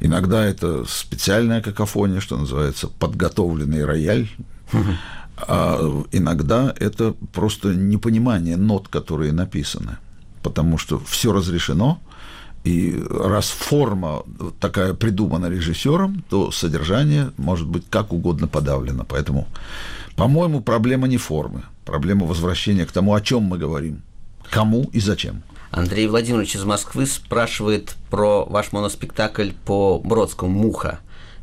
[SPEAKER 2] Иногда это специальная какофония, что называется, подготовленный рояль. А иногда это просто непонимание нот, которые написаны. Потому что все разрешено, и раз форма такая придумана режиссером, то содержание может быть как угодно подавлено. Поэтому, по-моему, проблема не формы, проблема возвращения к тому, о чем мы говорим, кому и зачем.
[SPEAKER 3] Андрей Владимирович из Москвы спрашивает про ваш моноспектакль по Бродскому «Муха».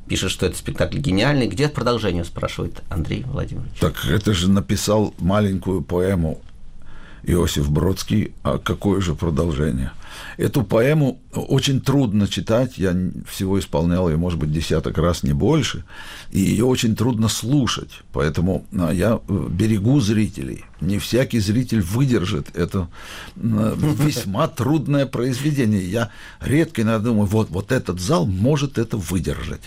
[SPEAKER 3] Пишет, что это спектакль гениальный. Где продолжение, спрашивает Андрей Владимирович.
[SPEAKER 2] Так это же написал маленькую поэму Иосиф Бродский, а какое же продолжение? Эту поэму очень трудно читать, я всего исполнял ее, может быть, десяток раз, не больше, и ее очень трудно слушать, поэтому а, я э, берегу зрителей. Не всякий зритель выдержит это весьма трудное произведение. Я редко иногда думаю, вот, вот этот зал может это выдержать.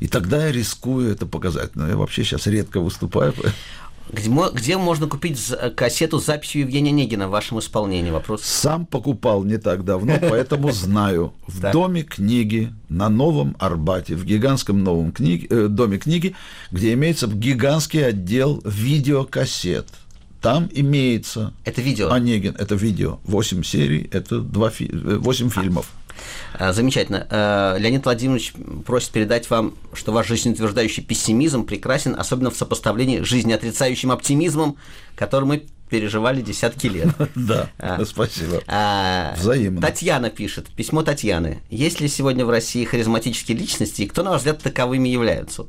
[SPEAKER 2] И тогда я рискую это показать. Но я вообще сейчас редко выступаю.
[SPEAKER 3] Где, где можно купить э, кассету с записью Евгения Негина в вашем исполнении? Вопрос.
[SPEAKER 2] Сам покупал не так давно, поэтому знаю. В доме книги на Новом Арбате, в гигантском новом книге, э, доме книги, где имеется гигантский отдел видеокассет. Там имеется...
[SPEAKER 3] Это видео?
[SPEAKER 2] Онегин, это видео. Восемь серий, это два фи... 8 э, фильмов.
[SPEAKER 3] А, замечательно. А, Леонид Владимирович просит передать вам, что ваш жизнеутверждающий пессимизм прекрасен, особенно в сопоставлении с жизнеотрицающим оптимизмом, который мы переживали десятки лет.
[SPEAKER 2] Да, а, спасибо. Взаимно.
[SPEAKER 3] Татьяна пишет, письмо Татьяны. Есть ли сегодня в России харизматические личности, и кто, на ваш взгляд, таковыми являются?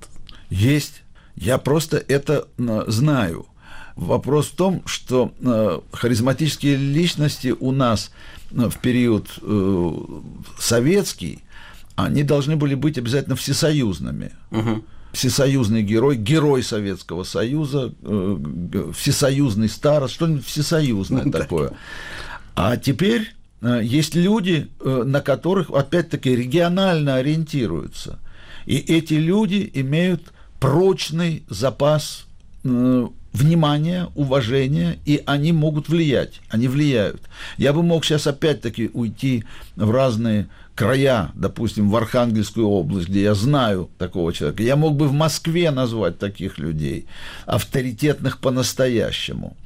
[SPEAKER 2] Есть. Я просто это знаю. Вопрос в том, что харизматические личности у нас – в период э, советский, они должны были быть обязательно всесоюзными. Угу. Всесоюзный герой, герой Советского Союза, э, всесоюзный старост, что-нибудь всесоюзное такое. А теперь э, есть люди, э, на которых, опять-таки, регионально ориентируются. И эти люди имеют прочный запас э, внимание, уважение, и они могут влиять, они влияют. Я бы мог сейчас опять-таки уйти в разные края, допустим, в Архангельскую область, где я знаю такого человека. Я мог бы в Москве назвать таких людей, авторитетных по-настоящему.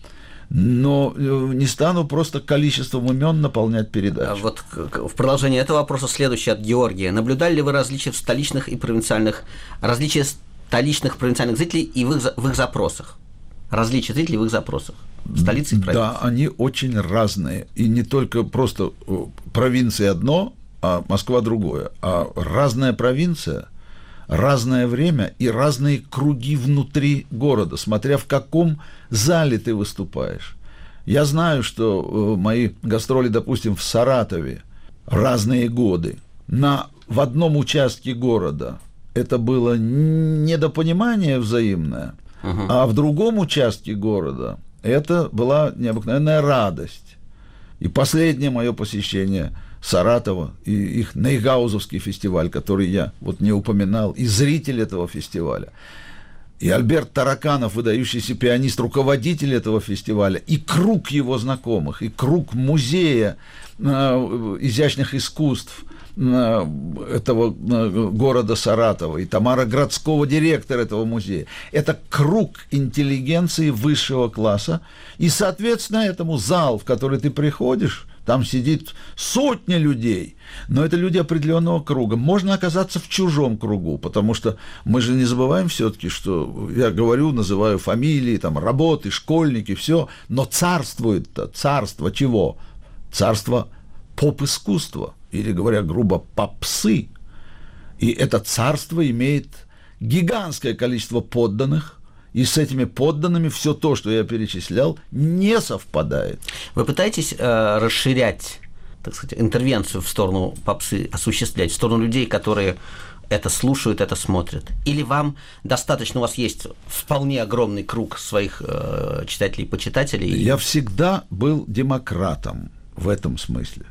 [SPEAKER 2] Но э, не стану просто количеством имен наполнять передачу. А
[SPEAKER 3] вот в продолжение этого вопроса следующий от Георгия. Наблюдали ли вы различия в столичных и провинциальных, различия столичных провинциальных зрителей и в их, в их запросах? Различия зрителей в их запросах? Столицы и провинции?
[SPEAKER 2] Да, они очень разные. И не только просто э, провинция одно, а Москва другое. А разная провинция, разное время и разные круги внутри города, смотря в каком зале ты выступаешь. Я знаю, что э, мои гастроли, допустим, в Саратове разные годы. На, в одном участке города это было недопонимание взаимное – а в другом участке города это была необыкновенная радость. И последнее мое посещение Саратова и их Нейгаузовский фестиваль, который я вот не упоминал, и зритель этого фестиваля. И Альберт Тараканов, выдающийся пианист, руководитель этого фестиваля, и круг его знакомых, и круг музея э, изящных искусств – этого города Саратова, и Тамара Градского, директор этого музея. Это круг интеллигенции высшего класса, и, соответственно, этому зал, в который ты приходишь, там сидит сотни людей, но это люди определенного круга. Можно оказаться в чужом кругу, потому что мы же не забываем все-таки, что я говорю, называю фамилии, там, работы, школьники, все, но царствует-то, царство чего? Царство поп-искусства или, говоря грубо, попсы. И это царство имеет гигантское количество подданных, и с этими подданными все то, что я перечислял, не совпадает.
[SPEAKER 3] Вы пытаетесь э, расширять, так сказать, интервенцию в сторону попсы, осуществлять, в сторону людей, которые это слушают, это смотрят? Или вам достаточно, у вас есть вполне огромный круг своих э, читателей и почитателей?
[SPEAKER 2] Я всегда был демократом в этом смысле.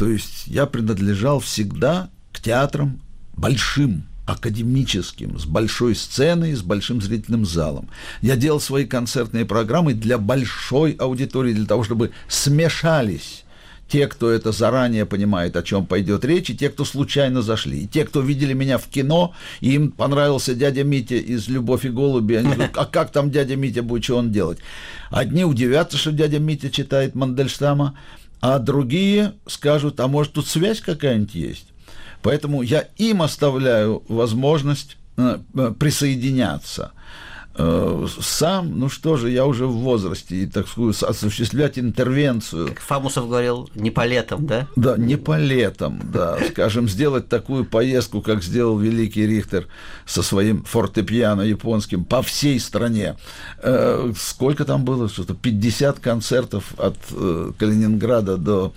[SPEAKER 2] То есть я принадлежал всегда к театрам большим, академическим, с большой сценой, с большим зрительным залом. Я делал свои концертные программы для большой аудитории, для того, чтобы смешались те, кто это заранее понимает, о чем пойдет речь, и те, кто случайно зашли. И те, кто видели меня в кино, и им понравился дядя Митя из «Любовь и голуби», они говорят, а как там дядя Митя будет, что он делать? Одни удивятся, что дядя Митя читает Мандельштама, а другие скажут, а может тут связь какая-нибудь есть? Поэтому я им оставляю возможность э, э, присоединяться – сам, ну что же, я уже в возрасте, и, так сказать, осуществлять интервенцию.
[SPEAKER 3] Как Фамусов говорил, не по летам, да?
[SPEAKER 2] Да, не по летам, да. Скажем, сделать такую поездку, как сделал великий Рихтер со своим фортепиано японским по всей стране. Э, сколько там было? Что-то 50 концертов от э, Калининграда до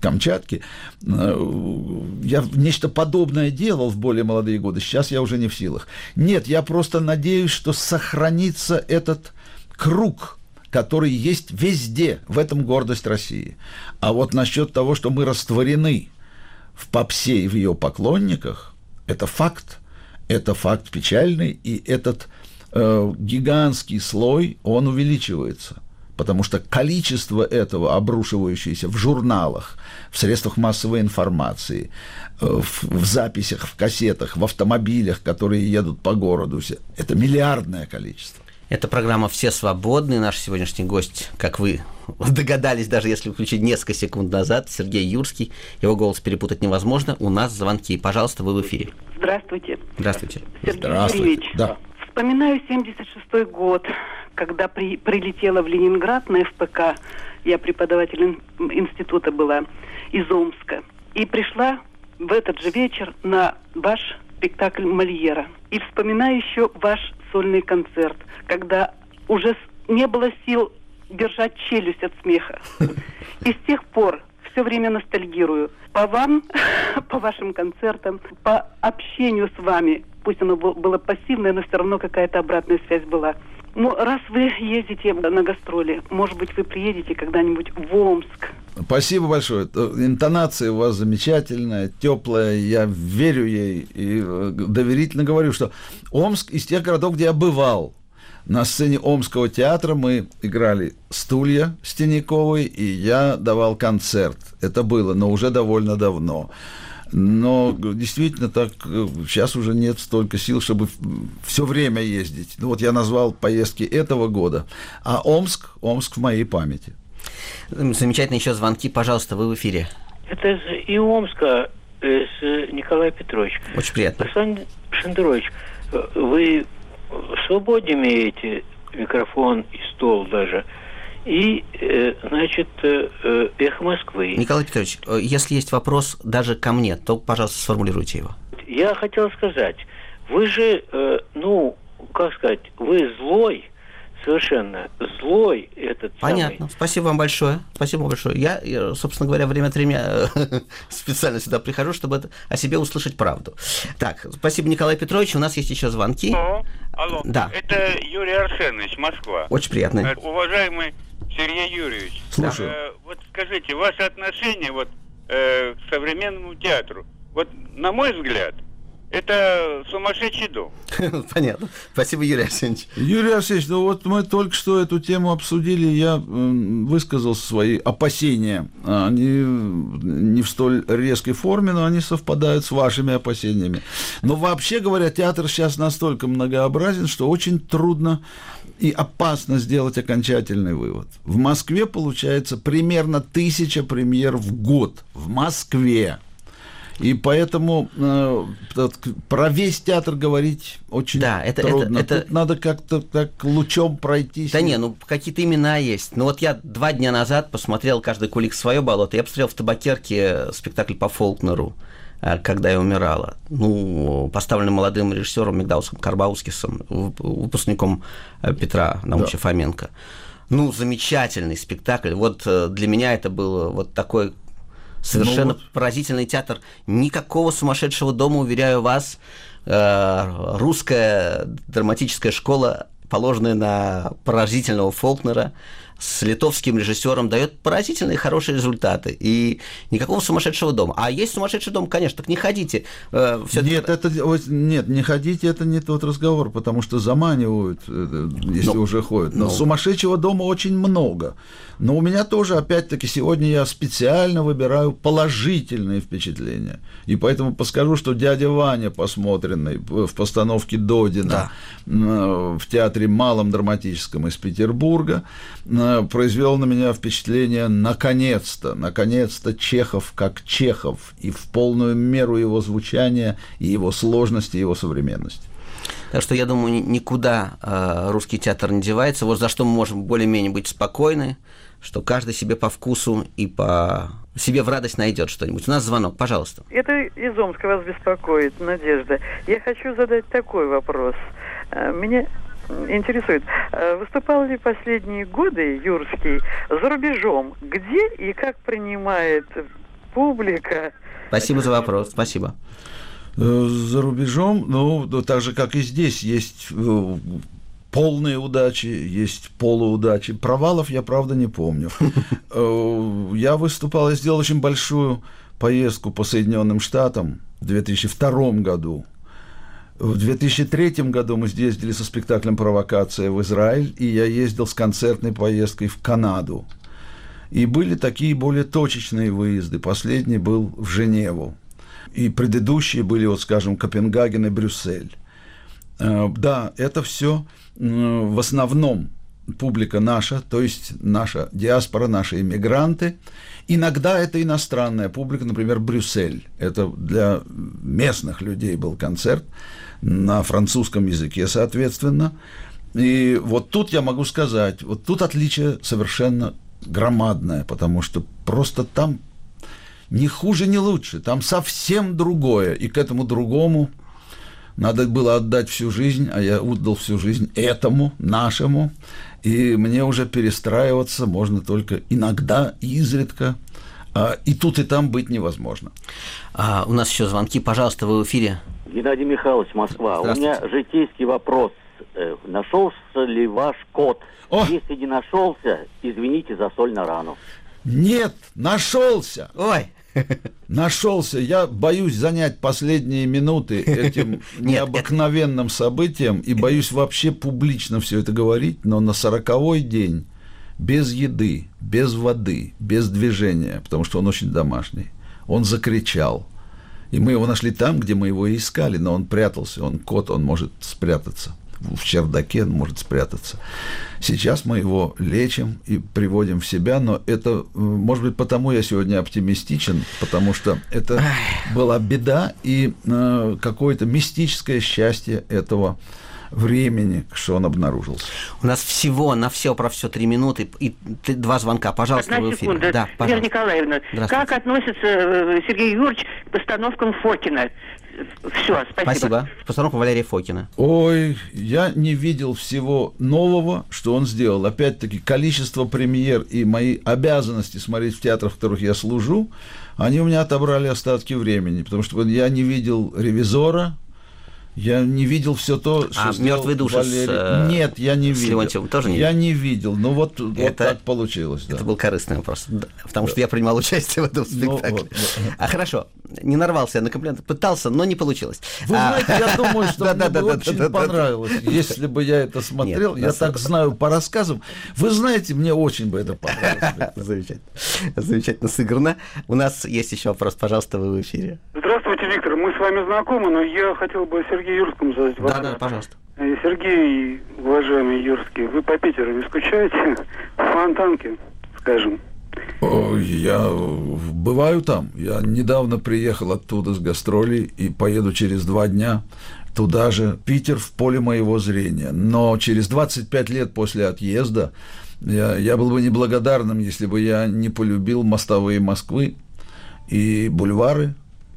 [SPEAKER 2] Камчатки. Я нечто подобное делал в более молодые годы. Сейчас я уже не в силах. Нет, я просто надеюсь, что сохранится этот круг, который есть везде. В этом гордость России. А вот насчет того, что мы растворены в попсе и в ее поклонниках, это факт. Это факт печальный, и этот э, гигантский слой, он увеличивается потому что количество этого, обрушивающееся в журналах, в средствах массовой информации, э, в, в записях, в кассетах, в автомобилях, которые едут по городу, это миллиардное количество.
[SPEAKER 3] Это программа «Все свободны». Наш сегодняшний гость, как вы догадались, даже если включить несколько секунд назад, Сергей Юрский. Его голос перепутать невозможно. У нас звонки. Пожалуйста, вы в эфире.
[SPEAKER 12] Здравствуйте.
[SPEAKER 3] Здравствуйте.
[SPEAKER 12] Сергей Здравствуйте. Юрьевич. Да. Вспоминаю 76 год, когда при, прилетела в Ленинград на ФПК. Я преподаватель института была из Омска. И пришла в этот же вечер на ваш спектакль Мольера. И вспоминаю еще ваш сольный концерт, когда уже не было сил держать челюсть от смеха. И с тех пор все время ностальгирую. По вам, по вашим концертам, по общению с вами. Пусть оно было пассивное, но все равно какая-то обратная связь была. Ну, раз вы ездите на гастроли, может быть, вы приедете когда-нибудь в Омск.
[SPEAKER 2] Спасибо большое. Интонация у вас замечательная, теплая. Я верю ей и э, доверительно говорю, что Омск из тех городов, где я бывал. На сцене Омского театра мы играли «Стулья» с Тиняковой, и я давал концерт. Это было, но уже довольно давно. Но действительно так сейчас уже нет столько сил, чтобы все время ездить. Ну вот я назвал поездки этого года, а Омск, Омск в моей памяти.
[SPEAKER 3] Замечательно еще звонки, пожалуйста, вы в эфире.
[SPEAKER 13] Это из Омска, из Николая Петрович.
[SPEAKER 3] Очень приятно.
[SPEAKER 13] Руслан Шендерович, вы в свободе имеете микрофон и стол даже – и, э, значит, э, э, «Эхо Москвы».
[SPEAKER 3] Николай Петрович, если есть вопрос даже ко мне, то, пожалуйста, сформулируйте его.
[SPEAKER 13] Я хотел сказать, вы же, ну, как сказать, вы злой, совершенно злой этот
[SPEAKER 3] Понятно.
[SPEAKER 13] Самый...
[SPEAKER 3] Спасибо вам большое. Спасибо большое. Я, собственно говоря, время от времени специально сюда прихожу, чтобы это, о себе услышать правду. Так, спасибо, Николай Петрович. У нас есть еще звонки.
[SPEAKER 14] Алло. Алло.
[SPEAKER 3] Да.
[SPEAKER 14] Это Юрий Арсенович, Москва.
[SPEAKER 3] Очень приятно.
[SPEAKER 14] Уважаемый Сергей Юрьевич.
[SPEAKER 3] Слушаю. Э,
[SPEAKER 14] вот скажите, ваше отношение вот, э, к современному театру, вот на мой взгляд, это сумасшедший дом.
[SPEAKER 3] Понятно. Спасибо, Юрий Арсеньевич.
[SPEAKER 2] Юрий Арсеньевич, ну вот мы только что эту тему обсудили, я высказал свои опасения. Они не в столь резкой форме, но они совпадают с вашими опасениями. Но вообще говоря, театр сейчас настолько многообразен, что очень трудно и опасно сделать окончательный вывод. В Москве получается примерно тысяча премьер в год. В Москве. И поэтому э, про весь театр говорить очень да, это, трудно. Это, это... Тут надо как-то так лучом пройтись.
[SPEAKER 3] Да не, ну какие-то имена есть. Ну вот я два дня назад посмотрел «Каждый кулик свое болото». Я посмотрел в табакерке спектакль по Фолкнеру. Э, когда я умирала. Ну, поставленный молодым режиссером Мигдаусом Карбаускисом, выпускником э, Петра Наумовича да. Фоменко. Ну, замечательный спектакль. Вот э, для меня это был вот такой совершенно ну, вот. поразительный театр. Никакого сумасшедшего дома, уверяю вас. Русская драматическая школа, положенная на поразительного Фолкнера, с литовским режиссером дает поразительные хорошие результаты. И никакого сумасшедшего дома. А есть сумасшедший дом, конечно, так не ходите.
[SPEAKER 2] Э, нет, это, нет, не ходите, это не тот разговор, потому что заманивают, э, если но, уже ходят. Но, но сумасшедшего дома очень много. Но у меня тоже, опять-таки, сегодня я специально выбираю положительные впечатления. И поэтому подскажу, что «Дядя Ваня», посмотренный в постановке Додина да. в театре Малом драматическом из Петербурга, произвел на меня впечатление наконец-то, наконец-то Чехов как Чехов, и в полную меру его звучания, и его сложности, и его современности.
[SPEAKER 3] Так что я думаю, никуда э, русский театр не девается. Вот за что мы можем более-менее быть спокойны, что каждый себе по вкусу и по себе в радость найдет что-нибудь. У нас звонок, пожалуйста.
[SPEAKER 15] Это из Омска вас беспокоит, Надежда. Я хочу задать такой вопрос. Э, меня интересует, э, выступал ли последние годы Юрский за рубежом? Где и как принимает публика?
[SPEAKER 3] Спасибо за вопрос, спасибо.
[SPEAKER 2] Э, за рубежом, ну, так же, как и здесь, есть полные удачи, есть полуудачи. Провалов я, правда, не помню. Я выступал, я сделал очень большую поездку по Соединенным Штатам в 2002 году. В 2003 году мы ездили со спектаклем «Провокация» в Израиль, и я ездил с концертной поездкой в Канаду. И были такие более точечные выезды. Последний был в Женеву. И предыдущие были, вот скажем, Копенгаген и Брюссель. Э, да, это все в основном публика наша, то есть наша диаспора, наши иммигранты. Иногда это иностранная публика, например, Брюссель. Это для местных людей был концерт на французском языке, соответственно. И вот тут я могу сказать, вот тут отличие совершенно громадное, потому что просто там не хуже, не лучше, там совсем другое, и к этому другому надо было отдать всю жизнь, а я отдал всю жизнь этому, нашему, и мне уже перестраиваться можно только иногда, изредка, а, и тут и там быть невозможно.
[SPEAKER 3] А, у нас еще звонки, пожалуйста, вы в эфире.
[SPEAKER 16] Геннадий Михайлович, Москва. У меня житейский вопрос. Э, нашелся ли ваш кот? О! Если не нашелся, извините за соль на рану.
[SPEAKER 2] Нет, нашелся.
[SPEAKER 3] Ой.
[SPEAKER 2] Нашелся. Я боюсь занять последние минуты этим необыкновенным событием и боюсь вообще публично все это говорить, но на сороковой день без еды, без воды, без движения, потому что он очень домашний, он закричал. И мы его нашли там, где мы его и искали, но он прятался, он кот, он может спрятаться в чердаке он может спрятаться. Сейчас мы его лечим и приводим в себя, но это, может быть, потому я сегодня оптимистичен, потому что это была беда и э, какое-то мистическое счастье этого времени, что он обнаружился.
[SPEAKER 3] У нас всего на все про все три минуты и два звонка. Пожалуйста,
[SPEAKER 17] Одна
[SPEAKER 3] в эфире.
[SPEAKER 17] секунда. Да, Вера Николаевна, как относится э, Сергей Юрьевич к постановкам Фокина? Все, спасибо.
[SPEAKER 3] Спасибо. Постановка Валерия Фокина.
[SPEAKER 2] Ой, я не видел всего нового, что он сделал. Опять-таки, количество премьер и мои обязанности смотреть в театрах, в которых я служу, они у меня отобрали остатки времени, потому что я не видел «Ревизора», я не видел все то, что
[SPEAKER 3] а мертвые души
[SPEAKER 2] Валерий. С, э, Нет, я не видел.
[SPEAKER 3] Леонтьевым тоже не
[SPEAKER 2] Я не видел. Ну вот, это, вот так получилось.
[SPEAKER 3] Это да. был корыстный вопрос, потому что я принимал участие в этом ну, спектакле. Ну, вот, А хорошо, не нарвался я на комплимент, пытался, но не получилось.
[SPEAKER 2] Вы а... знаете, я думаю, что мне бы очень понравилось, если бы я это смотрел. Я так знаю по рассказам. Вы знаете, мне очень бы это понравилось.
[SPEAKER 3] Замечательно. Замечательно сыграно. У нас есть еще вопрос, пожалуйста, вы в эфире.
[SPEAKER 4] Здравствуйте, Виктор. Мы с вами знакомы, но я хотел бы Сергею Сергею Юрскому задать
[SPEAKER 3] вопрос. Да, да, пожалуйста.
[SPEAKER 4] Э, Сергей, уважаемый Юрский, вы по Питеру не скучаете? По Фонтанке, скажем.
[SPEAKER 2] Я бываю там. Я недавно приехал оттуда с гастролей и поеду через два дня туда же. Питер в поле моего зрения. Но через 25 лет после отъезда я, я был бы неблагодарным, если бы я не полюбил мостовые Москвы и бульвары,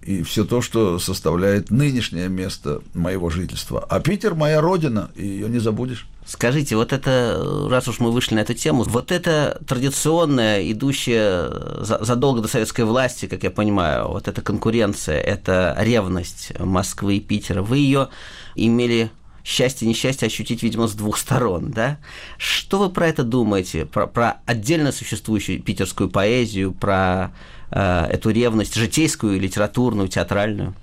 [SPEAKER 2] и все то, что составляет нынешнее место моего жительства. А Питер моя родина, и ее не забудешь.
[SPEAKER 3] Скажите, вот это, раз уж мы вышли на эту тему, вот это традиционная, идущая задолго до советской власти, как я понимаю, вот эта конкуренция, это ревность Москвы и Питера, вы ее имели счастье, несчастье ощутить, видимо, с двух сторон, да? Что вы про это думаете? Про, про отдельно существующую питерскую поэзию, про эту ревность житейскую, литературную, театральную?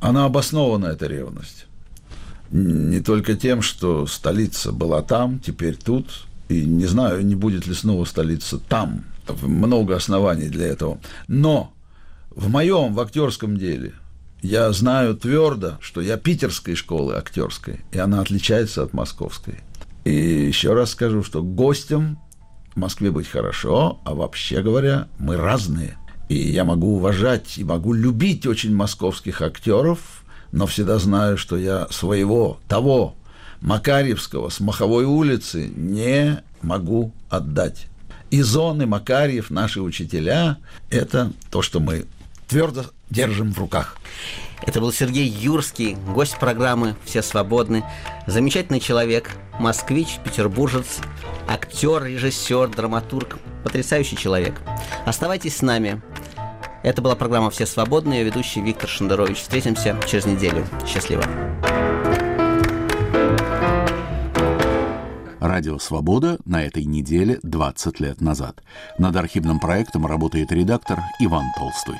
[SPEAKER 2] Она обоснована, эта ревность. Не только тем, что столица была там, теперь тут, и не знаю, не будет ли снова столица там. Много оснований для этого. Но в моем, в актерском деле, я знаю твердо, что я питерской школы актерской, и она отличается от московской. И еще раз скажу, что гостям в Москве быть хорошо, а вообще говоря, мы разные. И я могу уважать и могу любить очень московских актеров, но всегда знаю, что я своего, того, Макарьевского с Маховой улицы не могу отдать. И зоны Макарьев, наши учителя, это то, что мы твердо держим в руках.
[SPEAKER 3] Это был Сергей Юрский, гость программы «Все свободны». Замечательный человек, москвич, петербуржец, актер, режиссер, драматург. Потрясающий человек. Оставайтесь с нами. Это была программа «Все свободны». Ее ведущий Виктор Шендерович. Встретимся через неделю. Счастливо.
[SPEAKER 1] Радио «Свобода» на этой неделе 20 лет назад. Над архивным проектом работает редактор Иван Толстой.